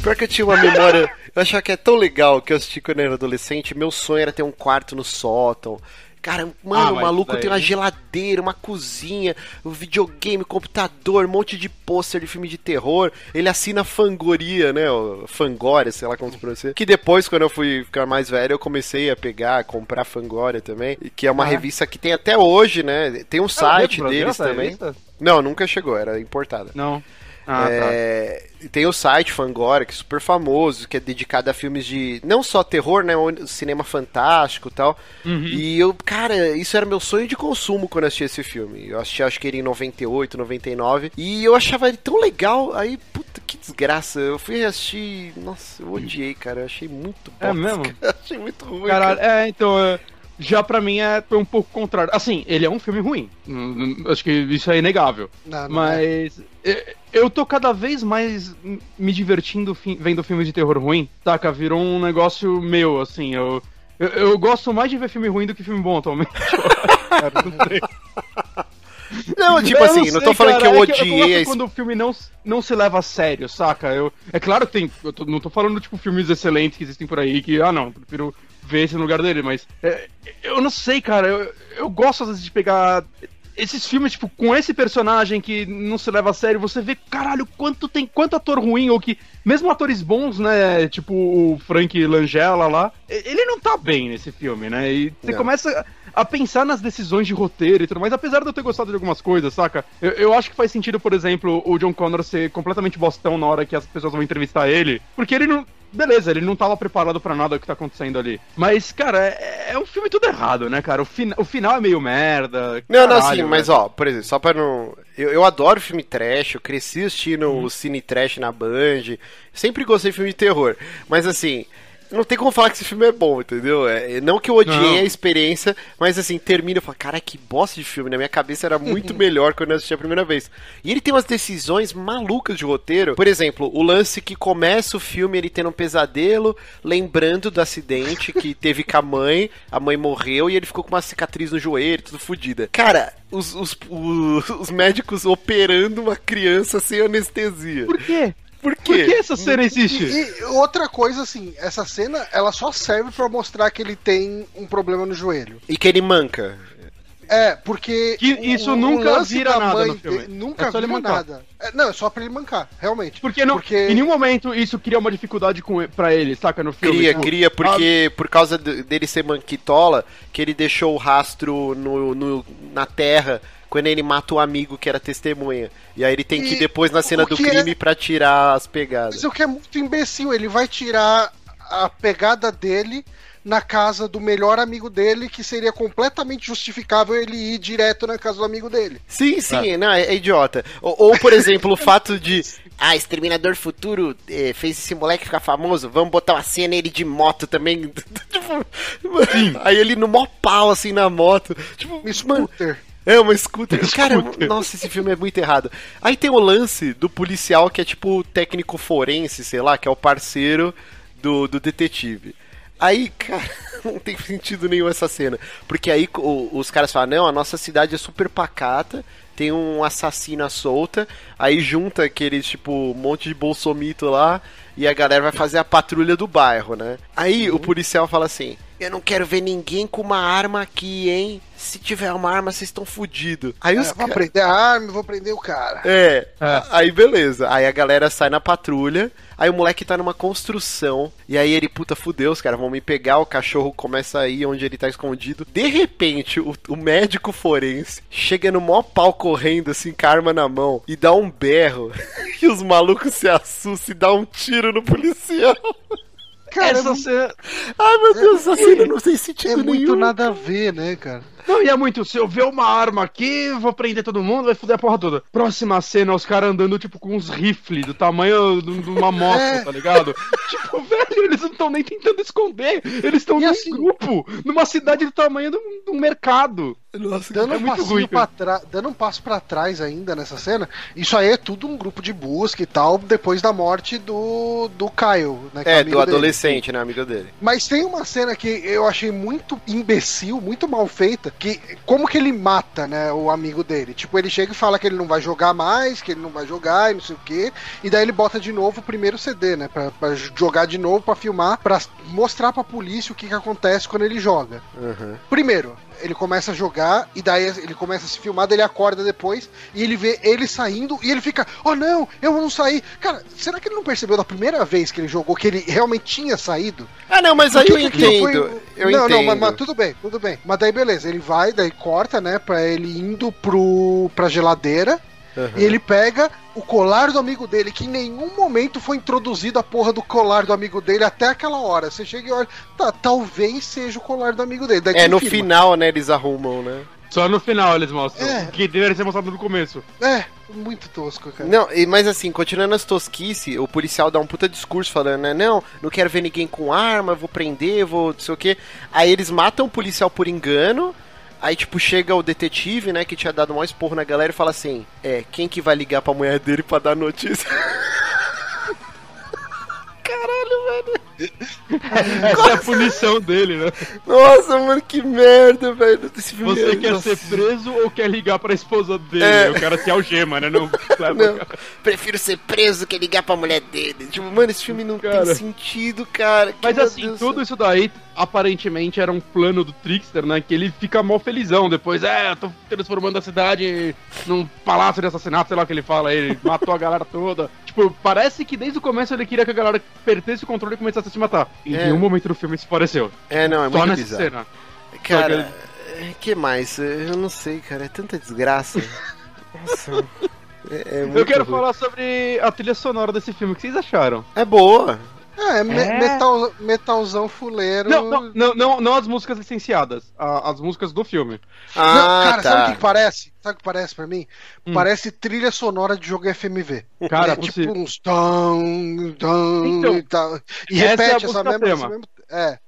Pior que eu tinha uma memória. Eu achava que é tão legal que eu assisti quando eu era adolescente. Meu sonho era ter um quarto no sótão. Cara, mano,
Ah,
o maluco
daí-
tem uma geladeira, uma cozinha, um videogame, computador, um monte de pôster de filme de terror. Ele assina Fangoria, né? Fangoria, sei lá como se pronuncia. Que depois, quando eu fui ficar mais velho, eu comecei a pegar, comprar Fangoria também. Que é uma
Ah, é?
revista que tem até hoje, né? Tem um site
Brasil,
deles também. Não, nunca chegou, era importada.
Não. Ah, tá.
É, e Tem o site Fangora, que é super famoso, que é dedicado a filmes de. Não só terror, né? Cinema fantástico e tal.
Uhum.
E eu, cara, isso era meu sonho de consumo quando eu assisti esse filme. Eu assisti, acho que ele em 98, 99. E eu achava ele tão legal. Aí, puta, que desgraça. Eu fui assistir. Nossa, eu odiei, cara. Eu achei muito
É
bosta,
mesmo?
achei muito ruim.
Caralho,
cara.
é, então. é, Já pra mim é foi um pouco contrário. Assim, ele é um filme ruim. Hum, hum, Acho que isso é inegável.
Não, não é.
Mas é, eu tô cada vez mais me divertindo vendo filmes de terror ruim. Saca? Virou um negócio meu, assim. Eu, eu, eu gosto mais de ver filme ruim do que filme bom atualmente. Não.
Não, tipo
Eu
assim, não, tô
sei,
falando
cara,
que eu
é eu
odiei
gosto
esse
quando o filme não, não se leva a sério, saca? Eu, é claro que tem. Eu tô- não tô falando, tipo, filmes excelentes que existem por aí, que, ah, não, prefiro ver esse lugar dele, mas. é, eu não sei, cara. Eu, eu gosto às vezes de pegar. Esses filmes, tipo, com esse personagem que não se leva a sério, você vê, caralho, quanto tem, quanto ator ruim, ou que, mesmo atores bons, né, tipo o Frank Langella lá, ele não tá bem nesse filme, né, e você
Não.
começa a pensar nas decisões de roteiro e tudo mais, apesar de eu ter gostado de algumas coisas, saca? Eu, eu acho que faz sentido, por exemplo, o John Connor ser completamente bostão na hora que as pessoas vão entrevistar ele, porque ele não. Beleza, ele não tava preparado pra nada que tá acontecendo ali. Mas, cara, é, é um filme tudo errado, né, cara? O, fina- o final é meio merda.
Não, não,
caralho,
sim, mas
velho.
ó, por exemplo, só pra não. Eu, eu adoro filme trash, eu cresci assistindo
Uhum.
o Cine Trash na Band, sempre gostei de filme de terror, mas assim. Não tem como falar que esse filme é bom, entendeu? É, não que eu odiei
Não.
a experiência, mas assim, termina eu falo, cara, que bosta de filme. Na minha cabeça era muito melhor quando eu assisti a primeira vez. E ele tem umas decisões malucas de roteiro. Por exemplo, o lance que começa o filme ele tendo um pesadelo, lembrando do acidente que teve com a mãe, a mãe morreu e ele ficou com uma cicatriz no joelho, tudo fodida. Cara, os, os, os, os médicos operando uma criança sem anestesia.
Por quê?
Por
Por que
quê?
essa cena existe?
E, e outra coisa, assim, essa cena, ela só serve pra mostrar que ele tem um problema no joelho.
E que ele manca.
É, porque.
Que isso nunca
lance
vira
da
nada
mãe
no filme.
dele- Nunca
É só ele
vira
mancar.
nada. É, não, é só pra ele mancar, realmente.
Porque, não,
Porque-
em nenhum momento isso cria uma dificuldade com, ele- pra ele, saca? No filme.
Cria,
Tipo,
cria, porque por causa de- dele ser manquitola, que ele deixou o rastro no, no- na terra quando ele mata o amigo que era testemunha. E aí ele tem que ir
E
depois na cena do
é-
crime pra tirar as pegadas.
Mas o que é muito imbecil, ele vai tirar a pegada dele na casa do melhor amigo dele, que seria completamente justificável ele ir direto na casa do amigo dele.
Sim, sim, não, é, é idiota. Ou, ou, por exemplo, o fato de. Ah, Exterminador Futuro eh, fez esse moleque ficar famoso, vamos botar uma cena ele de moto também. tipo, aí ele no mó pau, assim, na moto. Tipo, mano,
scooter.
É, uma scooter. Cara,
Scooter.
nossa, esse filme é muito errado. Aí tem o lance do policial que é tipo o técnico forense, sei lá, que é o parceiro do, do detetive. Aí, cara, não tem sentido nenhum essa cena. Porque aí o- os caras falam, não, a nossa cidade é super pacata, tem um assassino solta, aí junta aqueles, tipo, um monte de bolsomito lá, e a galera vai fazer a patrulha do bairro, né? Aí o policial fala assim, eu não quero ver ninguém com uma arma aqui, hein? Se tiver uma arma, vocês estão fudidos. Aí os
É, vou
ca-
prender a arma, vou prender o cara.
é,
É.
aí beleza. Aí a galera sai na patrulha. Aí o moleque tá numa construção. E aí ele, puta, fudeu, os caras vão me pegar. O cachorro começa a ir onde ele tá escondido. De repente, o, o médico forense chega no maior pau correndo, assim, com a arma na mão. E dá um berro. e os malucos se assustam e dá um tiro no policial.
Cara,
Essa
é,
cena.
Ai, meu Deus, essa cena não tem sentido
é muito
nenhum.
nada a ver, né, cara?
Não, e é muito, se eu ver uma arma aqui, vou prender todo mundo, vai foder a porra toda. Próxima cena, os caras andando, tipo, com uns rifles do tamanho de uma moto,
É.
tá ligado? tipo, velho, eles não estão nem tentando esconder. Eles estão num
assim-
grupo, numa cidade do tamanho de um mercado.
Nossa,
Dando
É
um passinho
ruim,
pra dando um passo pra trás ainda nessa cena, isso aí é tudo um grupo de busca e tal, depois da morte do, do Kyle, né? que
É,
amigo
do
dele.
adolescente, né, amigo dele.
Mas tem uma cena que eu achei muito imbecil, muito mal feita, que como que ele mata, né, o amigo dele? Tipo, ele chega e fala que ele não vai jogar mais, que ele não vai jogar e não sei o quê, e daí ele bota de novo o primeiro CD, né, pra, pra jogar de novo, pra filmar, pra mostrar pra polícia o que que acontece quando ele joga.
Uhum.
Primeiro, ele começa a jogar e daí ele começa a se filmar, daí ele acorda depois e ele vê ele saindo e ele fica, oh não, eu não saí. Cara, será que ele não percebeu da primeira vez que ele jogou que ele realmente tinha saído?
Ah, não, mas aí eu
que aquilo
entendo.
foi-
Eu
não,
entendo.
não, mas, mas tudo bem, tudo bem. Mas daí beleza, ele vai, daí corta, né, pra ele indo pro, pra geladeira
Uhum.
e ele pega o colar do amigo dele, que em nenhum momento foi introduzido a porra do colar do amigo dele até aquela hora. Você chega e olha, tá, talvez seja o colar do amigo dele. Daí
É, no final, né, eles arrumam, né?
Só no final eles mostram.
É.
Que deveria ser mostrado no começo.
É, muito tosco, cara.
Não, e- mas assim, continuando as tosquice, o policial dá um puta discurso falando, né? Não, não quero ver ninguém com arma, vou prender, vou não sei o quê. Aí eles matam o policial por engano. Aí, tipo, chega o detetive, né, que tinha dado maior esporro na galera e fala assim: É, quem que vai ligar pra mulher dele pra dar notícia? Caralho, velho.
Essa é a punição dele, né?
Nossa, mano, que merda, velho. Esse filme
Você
é-
quer
nossa.
ser preso ou quer ligar pra esposa dele?
É.
O cara se algema, né? Não,
Não,
cara.
prefiro ser preso que ligar pra mulher dele. Tipo, mano, esse filme não
Cara.
tem sentido, cara.
Mas assim, tudo isso daí aparentemente era um plano do Trickster, né? Que ele fica mó felizão depois. É, eu tô transformando a cidade num palácio de assassinato, sei lá o que ele fala. Ele matou a galera toda. Tipo, parece que desde o começo ele queria que a galera perdesse o controle e começasse a se matar. Em
É.
nenhum momento do filme isso pareceu.
É, não, é
Só
muito bizarro.
cena.
Cara, é, que mais? Eu não sei, cara. É tanta desgraça. Nossa. É, é
Eu quero
ruim.
falar sobre a trilha sonora desse filme. O que vocês acharam?
É boa.
É, me-
É.
Metal, metalzão fuleiro.
Não, não, não, não, não as músicas licenciadas, a- as músicas do filme.
Não,
Ah,
cara,
tá.
sabe o que que parece? Sabe o que parece pra mim?
Hum.
Parece trilha sonora de jogo FMV.
Cara,
é tipo uns tão, tão
Então,
e tal. E
essa é a
repete essa mesma,
tema.
esse mesmo- É.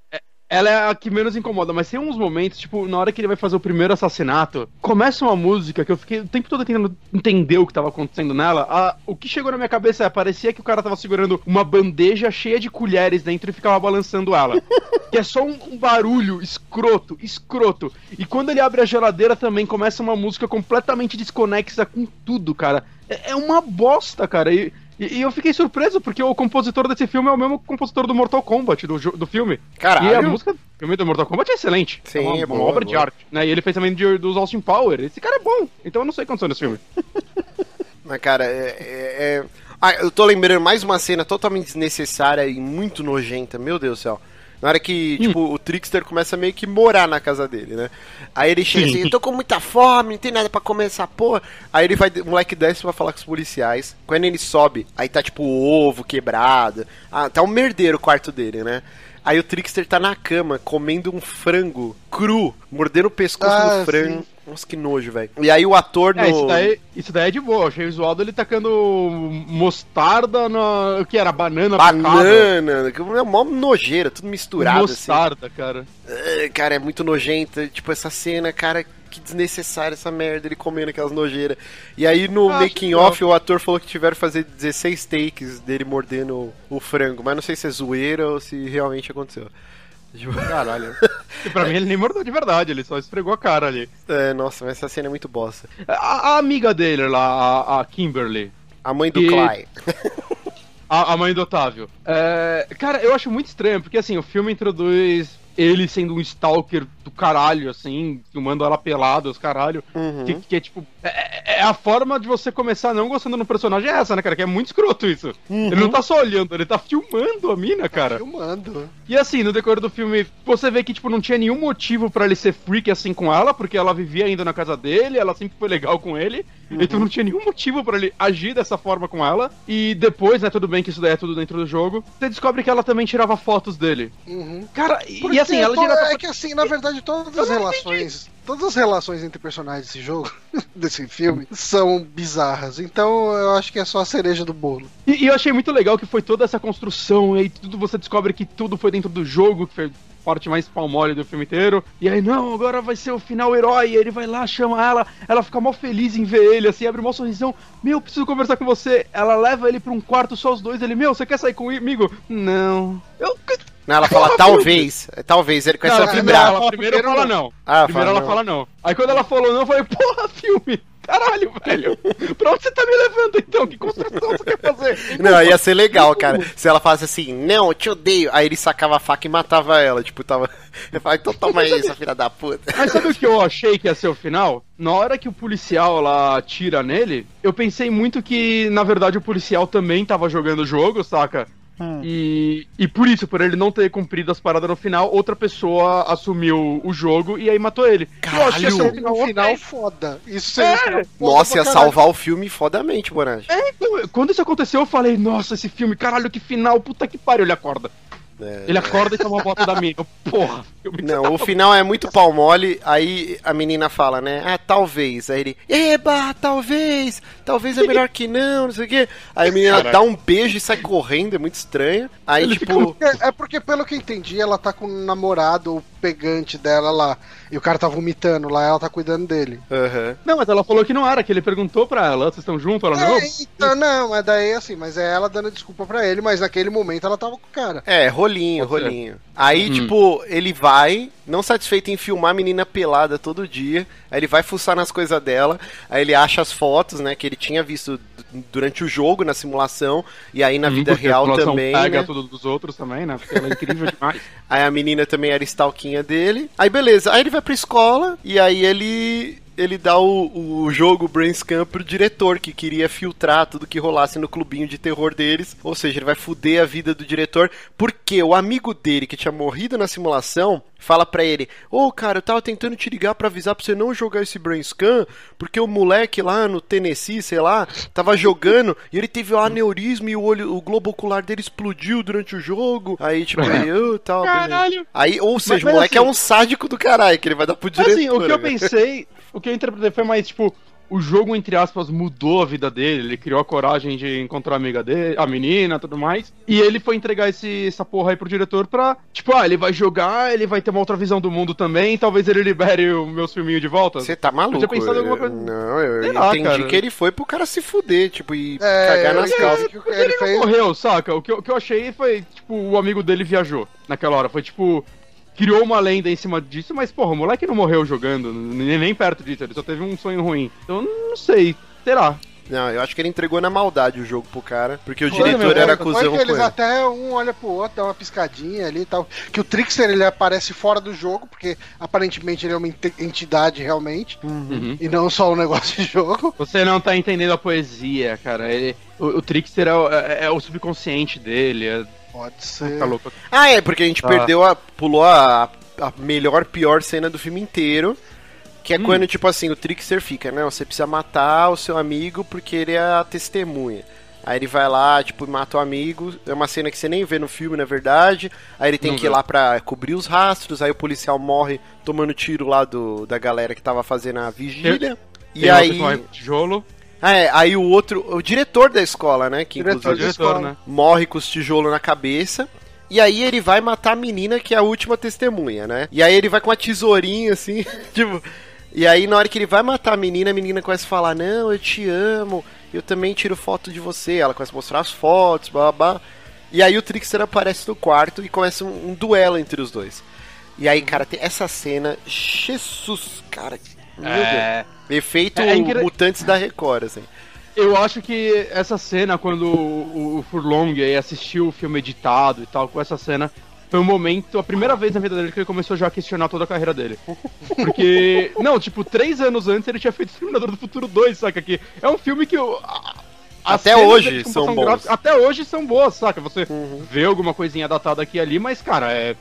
Ela é a que menos incomoda, mas tem uns momentos, tipo, na hora que ele vai fazer o primeiro assassinato, começa uma música que eu fiquei o tempo todo tentando entender o que tava acontecendo nela. A- o que chegou na minha cabeça é, parecia que o cara tava segurando uma bandeja cheia de colheres dentro e ficava balançando ela. que é só um, um barulho escroto, escroto. E quando ele abre a geladeira também começa uma música completamente desconexa com tudo, cara. É, é uma bosta, cara. E E, e eu fiquei surpreso, porque o compositor desse filme é o mesmo compositor do Mortal Kombat, do, do filme.
Caralho.
E a música do filme do Mortal Kombat é excelente.
Sim,
é uma,
é
uma
boa,
obra de arte. Né? E ele fez também de, dos Austin Power. Esse cara é bom. Então eu não sei o que aconteceu nesse filme.
Mas, cara, é. é- é- Ah, eu tô lembrando mais uma cena totalmente desnecessária e muito nojenta, meu Deus do céu. Na hora que, tipo, o Trickster começa a meio que morar na casa dele, né? Aí ele chega assim, eu tô com muita fome, não tem nada pra comer essa porra. Aí ele vai, o moleque desce pra falar com os policiais. Quando ele sobe, aí tá tipo o ovo quebrado. Ah, tá um merdeiro o quarto dele, né? Aí o Trickster tá na cama, comendo um frango cru, mordendo o pescoço
Ah,
do frango.
sim.
Nossa, que nojo, velho. E aí o ator no...
É, isso daí, isso daí é de boa. Eu achei o visual dele tacando mostarda na. O que era? Banana.
Banana, que é mó nojeira, tudo misturado assim.
Mostarda, cara.
Ah, Cara, é muito nojenta. Tipo, essa cena, cara, que desnecessária essa merda, ele comendo aquelas nojeiras. E aí no
Ah,
making off o ator falou que tiveram que fazer 16 takes dele mordendo o frango, mas não sei se é zoeira ou se realmente aconteceu. Tipo,
Caralho. E pra mim ele nem mordeu de verdade, ele só esfregou a cara ali.
é, nossa, mas essa cena é muito bosta.
A, a amiga dele lá, a, a Kimberly.
A mãe do
E-
Clay.
A, a mãe do Otávio. É, cara, eu acho muito estranho, porque assim, o filme introduz ele sendo um stalker do caralho, assim, filmando ela pelada, os caralho.
Uhum.
Que, que é tipo. É, é a forma de você começar não gostando do personagem é essa, né, cara? Que é muito escroto isso.
Uhum.
Ele não tá só olhando, ele tá filmando a mina, cara.
Filmando.
E assim, no decorrer do filme, você vê que, tipo, não tinha nenhum motivo pra ele ser freak assim com ela, porque ela vivia ainda na casa dele, ela sempre foi legal com ele. Então não tinha nenhum motivo pra ele agir dessa forma com ela. E depois, né, tudo bem que isso daí é tudo dentro do jogo, você descobre que ela também tirava fotos dele.
Uhum.
Cara, e, e assim, ela tirava
É que assim, na verdade, todas as relações. Todas as relações entre personagens desse jogo, desse filme, são bizarras. Então eu acho que é só a cereja do bolo.
E, e eu achei muito legal que foi toda essa construção, e aí tudo você descobre que tudo foi dentro do jogo, que foi a parte mais palmole do filme inteiro. E aí, não, agora vai ser o final herói. E ele vai lá, chama ela, ela fica mó feliz em ver ele, assim, abre mó sorrisão. Meu, preciso conversar com você. Ela leva ele pra um quarto só os dois. Ele, meu, você quer sair comigo? Não. Eu.
Não, ela fala talvez. Talvez, ele começa
Não,
a
não,
vibrar.
ela primeiro fala
não.
não.
Ah,
primeiro
fala
ela
não.
fala não. Aí quando ela falou não, eu falei, porra, filme. Caralho, velho. Pra onde você tá me levando então? Que construção você quer fazer?
Não, ia ser legal, cara. Se ela falasse assim, não, eu te odeio. Aí ele sacava a faca e matava ela. Tipo, tava. Eu falei, então toma aí, essa filha da puta.
Mas sabe o que eu achei que ia ser o final? Na hora que o policial lá atira nele, eu pensei muito que, na verdade, o policial também tava jogando o jogo, saca? E, e por isso, por ele não ter cumprido as paradas no final, outra pessoa assumiu o jogo e aí matou ele. ser um
No
final,
final,
ok.
foda. Isso
É.
foda
Nossa, ia
caralho.
salvar o filme fodamente, Bonatti.
É, então, quando isso aconteceu, eu falei, nossa, esse filme, caralho, que final, puta que pariu, ele acorda.
É.
Ele acorda e toma uma foto da mina. Porra,
Não, o final é muito pau mole, aí a menina fala, né? Ah, talvez. Aí ele, eba, talvez, talvez é melhor que não, não sei o quê. Aí a menina dá um beijo e sai correndo, é muito estranho. Aí,
Ele
tipo,
É, é porque, pelo que eu entendi, ela tá com o namorado, o pegante dela lá. E o cara tá vomitando lá, ela tá cuidando dele.
aham.
Não, mas ela falou que não era, que ele perguntou pra ela, vocês estão juntos? Ela, não.
É, então, não, mas daí assim, mas é ela dando desculpa pra ele, mas naquele momento ela tava com o cara.
É, rolinho,
Pode ser.
rolinho. Aí, tipo, ele vai, não satisfeito em filmar a menina pelada todo dia, aí ele vai fuçar nas coisas dela, aí ele acha as fotos, né, que ele tinha visto durante o jogo, na simulação, e aí na
Hum,
vida
a
real
população
também,
pega
né?
tudo dos outros também, né? Porque ela é incrível demais.
Aí a menina também era stalkinha dele. Aí beleza, aí ele vai pra escola e aí ele ele dá o, o jogo Brainscan pro diretor, que queria filtrar tudo que rolasse no clubinho de terror deles. Ou seja, ele vai fuder a vida do diretor, porque o amigo dele que tinha morrido na simulação fala pra ele: Ô cara, eu tava tentando te ligar pra avisar pra você não jogar esse Brainscan, porque o moleque lá no Tennessee, sei lá, tava jogando e ele teve um aneurisma e o olho, o globo ocular dele explodiu durante o jogo. Aí, tipo, ele, ô, tal, beleza."
Caralho.
Aí, ou seja,
mas
o moleque
assim-
é um sádico do caralho, que ele vai dar pro diretor.
Assim, o que eu
né?
pensei, o que eu interpretei foi mais, tipo, o jogo, entre aspas, mudou a vida dele, ele criou a coragem de encontrar a amiga dele, a menina tudo mais, e ele foi entregar esse, essa porra aí pro diretor pra, tipo, ah, ele vai jogar, ele vai ter uma outra visão do mundo também, talvez ele libere o meus filminhos de volta.
Você tá maluco?
Eu tinha pensado em alguma coisa-
Não, eu
Sei lá,
entendi
cara.
que ele foi pro cara se fuder, tipo, e
É,
cagar
eu
nas calças.
que ele
ele não
fez.
morreu, saca? O que, eu, o que eu achei foi, tipo, o amigo dele viajou naquela hora. Foi tipo. Criou uma lenda em cima disso, mas, porra, o moleque não morreu jogando, nem, nem perto disso, ele só teve um sonho ruim. Então, não sei, será?
Não, eu acho que ele entregou na maldade o jogo pro cara, porque o
Foi,
diretor
meu,
era cuzão
que
com
eles
ele.
até um olha pro outro, dá uma piscadinha ali e tal. Que o Trickster ele aparece fora do jogo, porque aparentemente ele é uma entidade realmente,
Uhum.
e não só um negócio de jogo.
Você não tá entendendo a poesia, cara. Ele, o, o Trickster é o, é- é o subconsciente dele. É,
Pode ser.
tá louco.
Ah, é, porque a gente
Ah.
perdeu a. pulou a, a melhor, pior cena do filme inteiro. Que é quando, tipo assim, o Trickster fica, não, você precisa matar o seu amigo porque ele é a testemunha. Aí ele vai lá, tipo, mata o amigo. É uma cena que você nem vê no filme, na verdade. Aí ele tem
Não
que ir lá pra cobrir os rastros. Aí o policial morre tomando tiro lá do, da galera que tava fazendo a vigília. E
Tem outro
aí.
tijolo.
Ah, é, aí o outro. O diretor da escola, né? Que
o
inclusive
diretor, né?
morre com os tijolos na cabeça. E aí ele vai matar a menina que é a última testemunha, né? E aí ele vai com uma tesourinha assim, tipo. E aí na hora que ele vai matar a menina, a menina começa a falar: "Não, eu te amo. Eu também tiro foto de você". Ela começa a mostrar as fotos, blá blá. blá. E aí o Trickster aparece no quarto e começa um, um duelo entre os dois. E aí, cara, tem essa cena, Jesus, cara.
É,
Deus. Efeito
É engra-
mutantes da Record, assim.
eu acho que essa cena, quando o, o Furlong aí assistiu o filme editado e tal, com essa cena, foi um momento, a primeira vez na vida dele que ele começou já a questionar toda a carreira dele. Porque, não, tipo, três anos antes ele tinha feito Exterminador do Futuro 2, saca? Que é um filme que. as
Até hoje são bons. Uhum.
gráfica- Até hoje são boas, saca? Você vê alguma coisinha datada aqui e ali, mas, cara, é,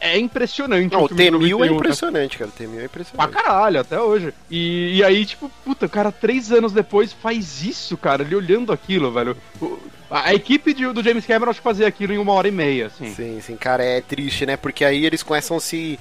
é impressionante.
Não, o
filme de
T-1000 é
91,
impressionante, cara. O T-1000 é
Pra
impressionante.
caralho, até hoje. E, e aí, tipo, puta, o cara, três anos depois faz isso, cara, ele olhando aquilo, velho. O- a equipe de- do James Cameron acho que fazia aquilo em uma hora e meia, assim.
Sim, sim, cara, é triste, né? Porque aí eles começam a se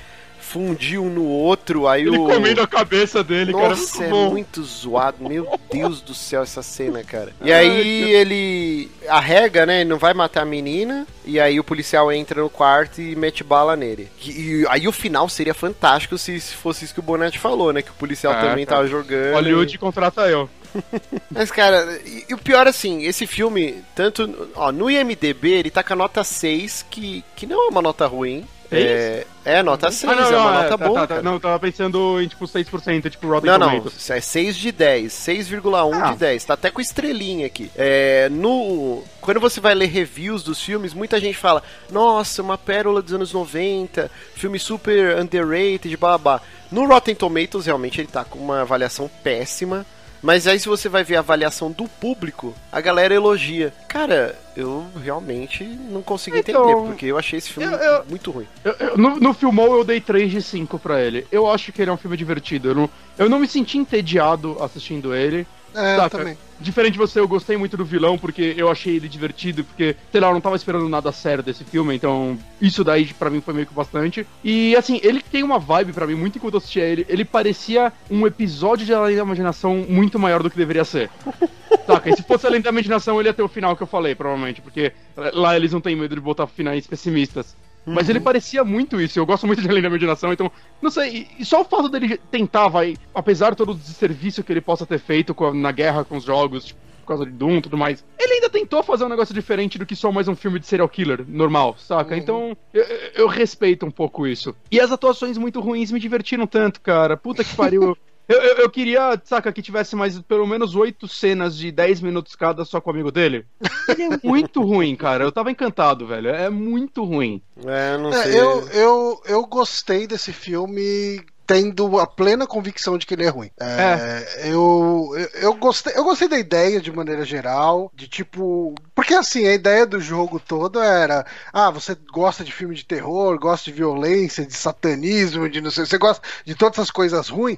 fundir um no outro, aí
Ele
o...
comendo a cabeça dele, cara.
Nossa, é
muito bom.
muito zoado. Meu Deus do céu, essa cena, cara. E aí ele arrega, né? Ele não vai matar a menina. E aí o policial entra no quarto e mete bala nele. E, e aí o final seria fantástico se, se fosse isso que o Bonatti falou, né? Que o policial
É,
também
cara.
tava jogando.
Hollywood contrata eu.
Mas, cara, e, e o pior assim, esse filme, tanto. Ó, no IMDB ele tá com a nota 6, que, que não é uma nota ruim.
Seis?
É, é nota 6,
Ah, não,
é
não,
uma
é,
nota
tá,
boa.
tá, tá. Não, eu tava pensando em tipo 6%, tipo Rotten
Não, não,
Tomatoes.
é 6 de 10, 6,1
Ah.
de 10, tá até com estrelinha aqui. É, no, quando você vai ler reviews dos filmes, muita gente fala, nossa, uma pérola dos anos 90, filme super underrated, babá. No Rotten Tomatoes, realmente, ele tá com uma avaliação péssima, mas aí se você vai ver a avaliação do público, a galera elogia. Cara, eu realmente não consigo
Então,
entender, porque eu achei esse filme
eu- eu-
muito ruim.
Eu- no, no Filmou eu dei 3 de 5 pra ele. Eu acho que ele é um filme divertido. Eu não, eu não me senti entediado assistindo ele.
É,
Saca?
também.
Diferente de você, eu gostei muito do vilão, porque eu achei ele divertido, porque, sei lá, eu não tava esperando nada sério desse filme, então isso daí pra mim foi meio que bastante. E assim, ele tem uma vibe pra mim, muito enquanto eu assistia ele, ele parecia um episódio de Além da Imaginação muito maior do que deveria ser. Saca? E se fosse Além da Imaginação, ele ia ter o final que eu falei, provavelmente, porque lá eles não têm medo de botar finais pessimistas. Mas ele parecia muito isso, eu gosto muito de Além da Imaginação, então, não sei, e- só o fato dele tentar, vai, apesar de todo o desserviço que ele possa ter feito a- na guerra com os jogos, tipo, por causa de Doom e tudo mais, ele ainda tentou fazer um negócio diferente do que só mais um filme de serial killer normal, saca? Então, eu, eu- eu respeito um pouco isso. E as atuações muito ruins me divertiram tanto, cara, puta que pariu. Eu, eu, eu queria, saca, que tivesse mais pelo menos oito cenas de 10 minutos cada só com o amigo dele. Ele é muito ruim, cara. Eu tava encantado, velho. É muito ruim.
É, não
É,
sei.
eu, eu, eu gostei desse filme tendo a plena convicção de que ele é ruim. É, Eu, eu, eu gostei, eu gostei da ideia de maneira geral, de tipo. Porque assim, a ideia do jogo todo era: ah, você gosta de filme de terror, gosta de violência, de satanismo, de não sei, você gosta de todas essas coisas ruins.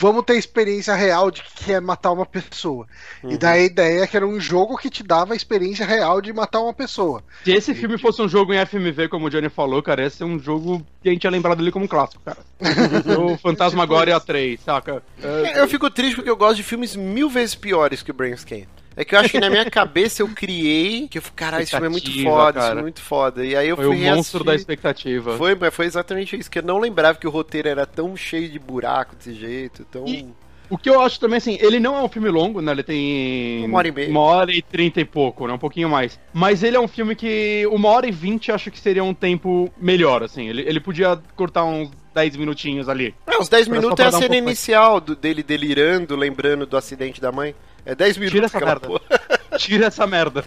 Vamos ter experiência real de que é matar uma pessoa. E daí a ideia é que era um jogo que te dava a experiência real de matar uma pessoa.
Se esse filme fosse um jogo em FMV, como o Johnny falou, cara, esse é um jogo que a gente ia lembrar dele como um clássico, cara. o Fantasmagoria 3, saca? É,
É, Eu fico triste porque eu gosto de filmes mil vezes piores que o Brainscan. É que eu acho que na minha cabeça eu criei que eu falei, caralho, esse filme é muito foda, esse filme é muito foda. E aí eu
foi
fui
o monstro da expectativa.
Foi, mas foi exatamente isso, que eu não lembrava que o roteiro era tão cheio de buraco desse jeito, tão...
E- O que eu acho também, assim, ele não é um filme longo, né? Ele tem.
Uma hora e meia.
Uma hora e trinta e pouco, né? Um pouquinho mais. Mas ele é um filme que. Uma hora e vinte acho que seria um tempo melhor, assim. Ele, ele podia cortar uns 10 minutinhos ali.
É, os 10
Pra só
minutos é a
um
cena
mais-
inicial do- dele delirando, lembrando do acidente da mãe. É 10 minutos
Tira essa merda.
porra.
Tira essa merda.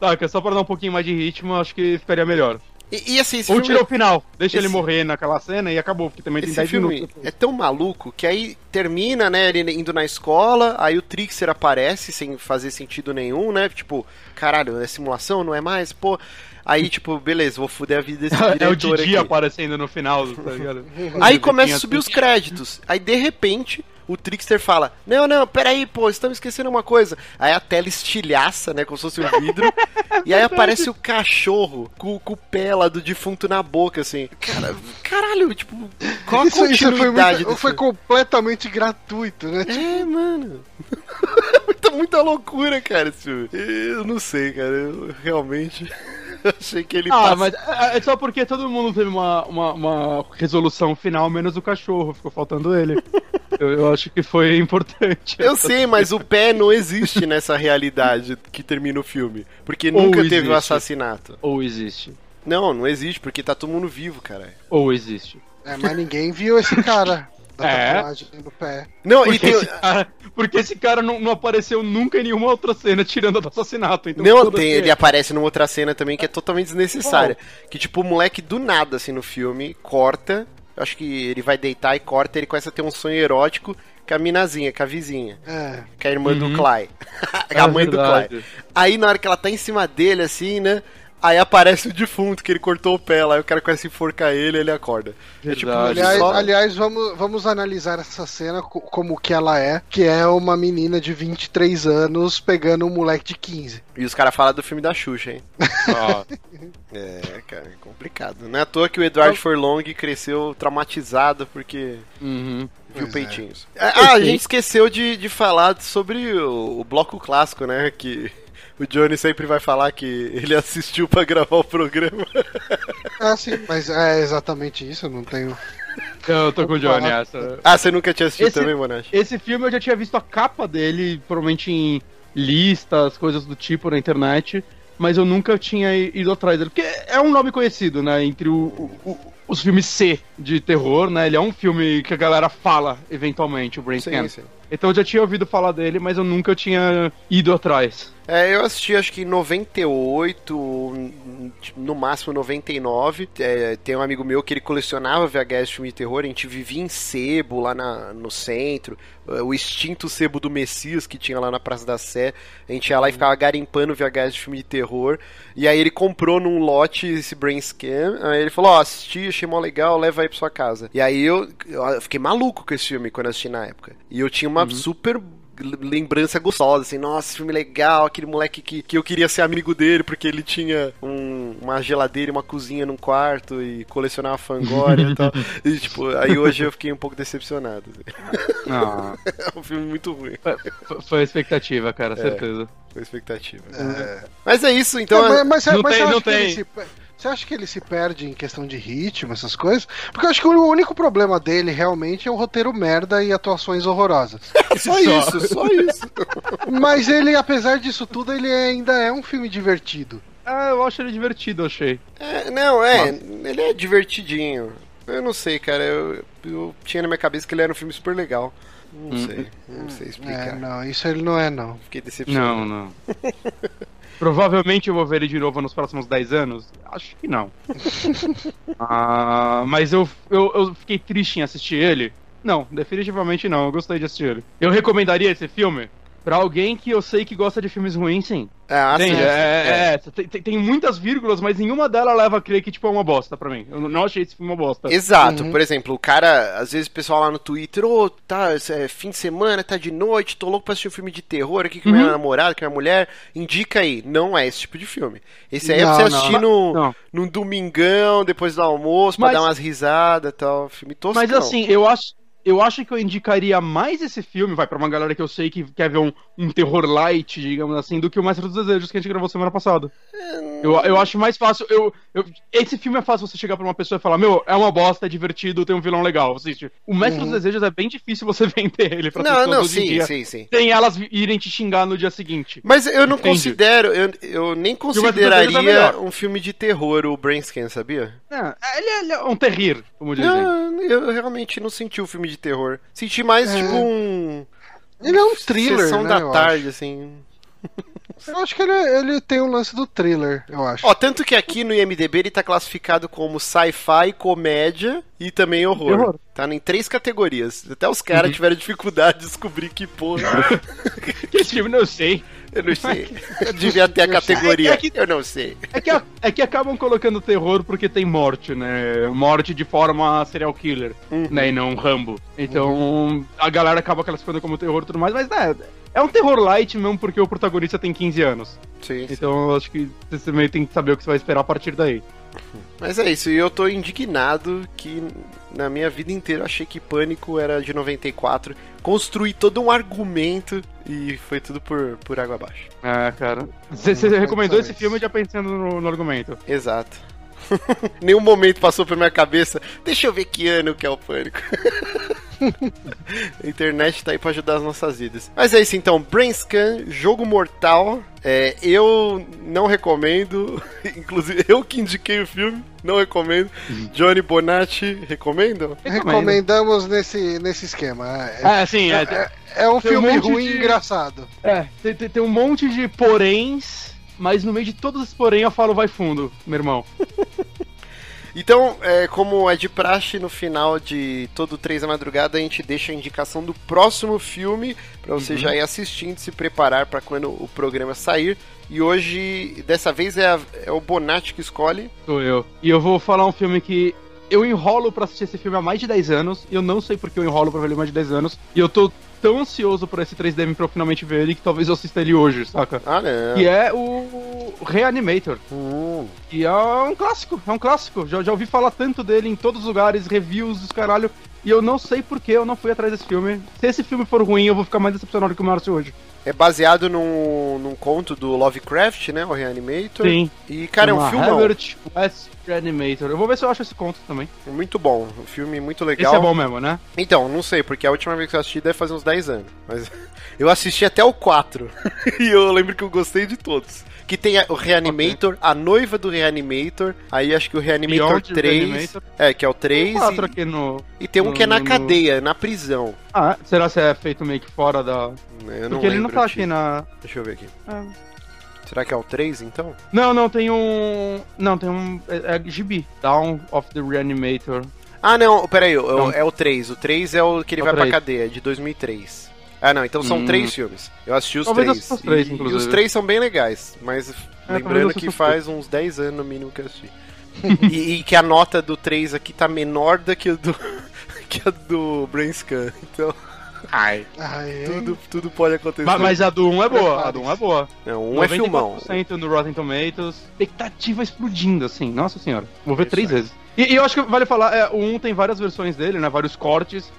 Tá, só pra dar um pouquinho mais de ritmo, acho que ficaria melhor.
E, e assim, esse
Ou
filme,
tira o final, deixa
esse-
ele morrer naquela cena e acabou, porque também tem
esse
10
filme
minutos.
é tão maluco que aí termina, né, ele indo na escola, aí o Trixer aparece sem fazer sentido nenhum, né? Tipo, caralho, é simulação, não é mais? Pô. Aí, tipo, beleza, vou fuder a vida desse
É o
diretor
Didi
aqui.
aparecendo no final, tá ligado?
Aí começa a subir os
tudo.
créditos. Aí de repente o Trickster fala: Não, não, peraí, pô, estamos esquecendo uma coisa. Aí a tela estilhaça, né? Como se fosse um vidro. e aí aparece o cachorro com, com o pé lá do defunto na boca, assim. Cara, caralho, tipo, qual a
Isso, isso foi, muito- foi completamente gratuito, né?
É, mano. muita, muita loucura, cara, esse filme. Eu não sei, cara. Eu realmente achei que ele
Ah,
passa-
mas é é só porque todo mundo teve uma, uma, uma resolução final, menos o cachorro, ficou faltando ele. eu, eu acho que foi importante.
Eu sei, mas o pé não existe nessa realidade que termina o filme. Porque
Ou
nunca teve o assassinato.
Ou existe.
Não, não existe, porque tá todo mundo vivo, cara.
Ou existe.
É, mas ninguém viu esse cara da
É?
tatuagem no pé.
Não, e
Porque,
tem.
esse cara, porque esse cara não, não apareceu nunca em nenhuma outra cena tirando a do assassinato. Então
Não, tem, ele aparece numa outra cena também que é totalmente desnecessária.
Oh.
Que tipo, o moleque do nada, assim, no filme, corta. Acho que ele vai deitar e corta, ele começa a ter um sonho erótico com a minazinha, com a vizinha.
É.
Que é a irmã do
Uhum.
Clay.
É
a mãe do
verdade.
Clay. Aí na hora que ela tá em cima dele, assim, né? Aí aparece o defunto, que ele cortou o pé lá, aí o cara começa a enforcar ele e ele acorda. É tipo.
Aliás,
só-
aliás vamos, vamos analisar essa cena co- como que ela é, que é uma menina de 23 anos pegando um moleque de 15.
E os caras falam do filme da Xuxa, hein?
Ó,
É, cara, é complicado. Não é à toa que o Edward Furlong cresceu traumatizado porque
uhum.
viu
Pois é.
peitinhos. Ah, a gente esqueceu de, de falar sobre o, o bloco clássico, né? Que o Johnny sempre vai falar que ele assistiu pra gravar o programa.
Ah, sim, mas é exatamente isso, eu não tenho.
Eu tô com o Johnny essa.
Ah, você nunca tinha assistido
Esse-
também, Monash?
Esse filme eu já tinha visto a capa dele, provavelmente em listas, coisas do tipo na internet, mas eu nunca tinha ido atrás dele. Porque é um nome conhecido, né? Entre o- o- os filmes C de terror, né? Ele é um filme que a galera fala eventualmente, o Brain Scan.
sim.
Então eu já tinha ouvido falar dele, mas eu nunca tinha ido atrás.
É, eu assisti acho que em 98, no máximo 99. É, tem um amigo meu que ele colecionava VHS de filme de terror. A gente vivia em sebo lá na- no centro. É, O extinto sebo do Messias que tinha lá na Praça da Sé. A gente ia lá e ficava garimpando VHS de filme de terror. E aí ele comprou num lote esse Brain Scan. Aí ele falou: Ó, assisti, achei mó legal, leva aí pra sua casa. E aí eu, eu fiquei maluco com esse filme quando eu assisti na época. E eu tinha uma super lembrança gostosa, assim, nossa, esse filme legal, aquele moleque que, que eu queria ser amigo dele, porque ele tinha um- uma geladeira e uma cozinha num quarto e colecionava fangória e tal. E, tipo, aí hoje eu fiquei um pouco decepcionado. assim.
Ah,
É um filme muito ruim,
foi, foi a expectativa, cara, certeza.
foi expectativa. Mas é isso, então.
É, mas, mas,
não
mas
tem-
você acha
não tem.
se per- Você acha que ele se perde em questão de ritmo, essas coisas? Porque eu acho que o único problema dele realmente é o roteiro merda e atuações horrorosas.
só isso, só isso.
Mas ele, apesar disso tudo, ele ainda é um filme divertido.
Ah, eu acho ele divertido, eu achei.
É, não, é, ele é divertidinho. Eu não sei, cara, eu, eu tinha na minha cabeça que ele era um filme super legal. Não sei, não sei
É,
explicar.
não, isso ele não é, não.
Fiquei decepcionado.
Não, não. Provavelmente eu vou ver ele de novo nos próximos 10 anos? Acho que não. Ah, mas eu, eu, eu fiquei triste em assistir ele? Não, definitivamente não. Eu gostei de assistir ele. Eu recomendaria esse filme pra alguém que eu sei que gosta de filmes ruins, sim.
Ah, sim,
Entende?
sim,
É, é, tem, tem- muitas vírgulas, mas nenhuma delas leva a crer que tipo, é uma bosta pra mim. Eu não achei esse filme uma bosta.
Exato,
Uhum.
por exemplo, o cara, às vezes o pessoal lá no Twitter, ô, tá, é fim de semana, tá de noite, tô louco pra assistir um filme de terror aqui com minha
Uhum.
namorada, com minha mulher, indica aí. Não é esse tipo de filme. Esse aí é pra
Não,
você
não.
assistir no,
Não.
num domingão, depois do almoço, pra
Mas-
dar umas risadas e tal. Filme toscão.
Mas assim, eu acho, eu acho que eu indicaria mais esse filme, vai, pra uma galera que eu sei que quer ver um, um terror light, digamos assim, do que o Mestre dos Desejos que a gente gravou semana passada. Eu, eu acho mais fácil. Eu, eu- esse filme é fácil você chegar pra uma pessoa e falar: Meu, é uma bosta, é divertido, tem um vilão legal. Assiste. O Mestre dos Desejos é bem difícil você vender ele pra
Não, não, sim,
dia.
sim, sim.
Sem elas irem te xingar no dia seguinte.
Mas eu não
Entendi.
considero, eu, eu nem
é
consideraria
melhor.
um filme de terror, o Brainscan, sabia?
É, ele, é, ele é um terrir, como dizem.
Não, eu realmente não senti um filme de terror. Senti mais,
É.
tipo, um.
Ele é um thriller,
Sessão
né,
da
eu
tarde, assim.
Eu acho que ele, ele tem um lance do thriller, eu acho.
Ó, tanto que aqui no IMDB ele tá classificado como sci-fi, comédia e também horror.
Horror.
Tá em três categorias. Até os caras tiveram dificuldade de descobrir que porra.
Que esse filme não sei.
Eu não sei. Eu devia ter a categoria.
É que-
Eu não sei.
É que, é que acabam colocando terror porque tem morte, né? Morte de forma serial killer, né? E não Rambo. Então a galera acaba classificando como terror e tudo mais, mas né, é um terror light mesmo porque o protagonista tem 15 anos.
Sim, sim.
Então eu acho que você meio tem que saber o que você vai esperar a partir daí.
Mas é isso, e eu tô indignado que na minha vida inteira eu achei que Pânico era de 94. Construí todo um argumento e foi tudo por, por água abaixo.
É, cara. Você recomendou esse filme já pensando no, no argumento.
Exato. Nenhum momento passou pela minha cabeça. Deixa eu ver que ano que é o Pânico. A internet tá aí pra ajudar as nossas vidas. Mas é isso então, Brainscan, jogo mortal. É, eu não recomendo. Inclusive, eu que indiquei o filme, não recomendo. Johnny Bonatti, recomendam?
Recomendamos nesse, nesse esquema. É,
Ah, sim, é.
é, é um
um
filme
monte
ruim
de-
e engraçado.
É, tem, tem- tem um monte de poréns, mas no meio de todos os porém eu falo vai fundo, meu irmão.
Então, é, como é de praxe, no final de todo 3 da madrugada, a gente deixa a indicação do próximo filme pra você já ir assistindo, se preparar pra quando o programa sair. E hoje, dessa vez, é, a- é o Bonatti que escolhe.
Sou eu. E eu vou falar um filme que eu enrolo pra assistir esse filme há mais de 10 anos, eu não sei porque eu enrolo pra ver ele há mais de 10 anos, e eu tô tão ansioso por esse 3DM pra eu finalmente ver ele que talvez eu assista ele hoje, saca?
Ah, não.
Que é o Reanimator.
Hum.
E é um clássico, é um clássico. Já, já ouvi falar tanto dele em todos os lugares, reviews dos caralho. E eu não sei por que eu não fui atrás desse filme. Se esse filme for ruim, eu vou ficar mais decepcionado que o Márcio hoje.
É baseado num, num conto do Lovecraft, né? O Reanimator.
Sim.
E, cara, é um filmão.
Herbert West Reanimator. Eu vou ver se eu acho esse conto também.
Muito bom. Um filme muito
Esse
legal.
é bom mesmo, né?
Então, não sei, porque a última vez que eu assisti deve fazer uns 10 anos. Mas eu assisti até o 4. e eu lembro que eu gostei de todos. Que tem o Reanimator, a noiva do Reanimator, aí acho que o Reanimator
Beyond
3.
Reanimator.
É, que é o 3.
Tem quatro
E,
aqui no.
e tem um
no-
que é na
no-
cadeia, na prisão.
Ah, será se é feito meio que fora da.
Eu não
Porque ele não tá aqui na.
Deixa eu ver aqui.
Ah.
Será que é o 3 então?
Não, não, tem um. Não, tem um. É, é GB. Down of the Reanimator.
Ah, não, peraí,
Não.
é o 3. O 3 é o que ele
É
vai pra
3.
cadeia, é de 2003. Ah, não, então são
Hum.
três filmes. Eu assisti os
Talvez
três.
os três,
e, e os três são bem legais, mas
eu
lembrando que faz uns 10 anos no mínimo que eu assisti. e, e que a nota do 3 aqui tá menor do que a do, que a do Brainscan. Então,
Ai.
Ai,
tudo, tudo pode acontecer.
Mas, mas a do 1 é boa. A do 1 é boa.
Não, um é filmão.
94% no Rotten Tomatoes. Expectativa explodindo, assim. Nossa senhora. Vou ver
Isso
três
aí.
vezes. E, e eu acho que vale falar, é, o 1 tem várias versões dele, né? Vários cortes.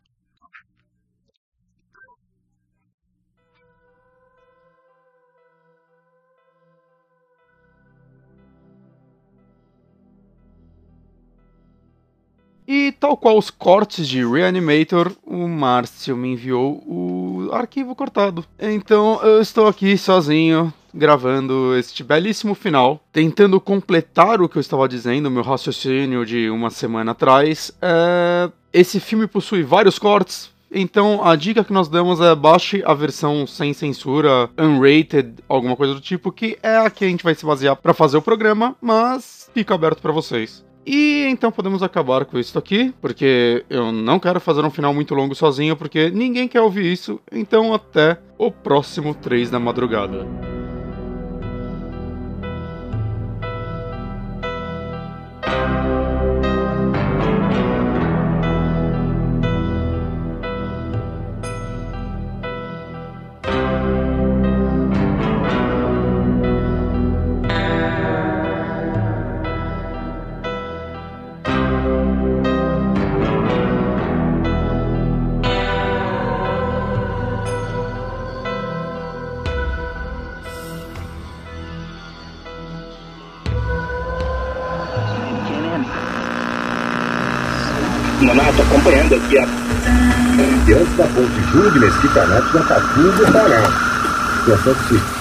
E tal qual os cortes de Reanimator, o Márcio me enviou o arquivo cortado. Então eu estou aqui sozinho, gravando este belíssimo final, tentando completar o que eu estava dizendo, meu raciocínio de uma semana atrás. É, Esse filme possui vários cortes. Então a dica que nós damos é baixe a versão sem censura, unrated, alguma coisa do tipo, que é a que a gente vai se basear para fazer o programa, mas fica aberto para vocês. E então podemos acabar com isso aqui, porque eu não quero fazer um final muito longo sozinho, porque ninguém quer ouvir isso. Então até o próximo 3 da madrugada.
Nonato, acompanhando aqui a. Diante da ponte Júlio de Mesquita Neto, na Catuba, Pará. Situação que se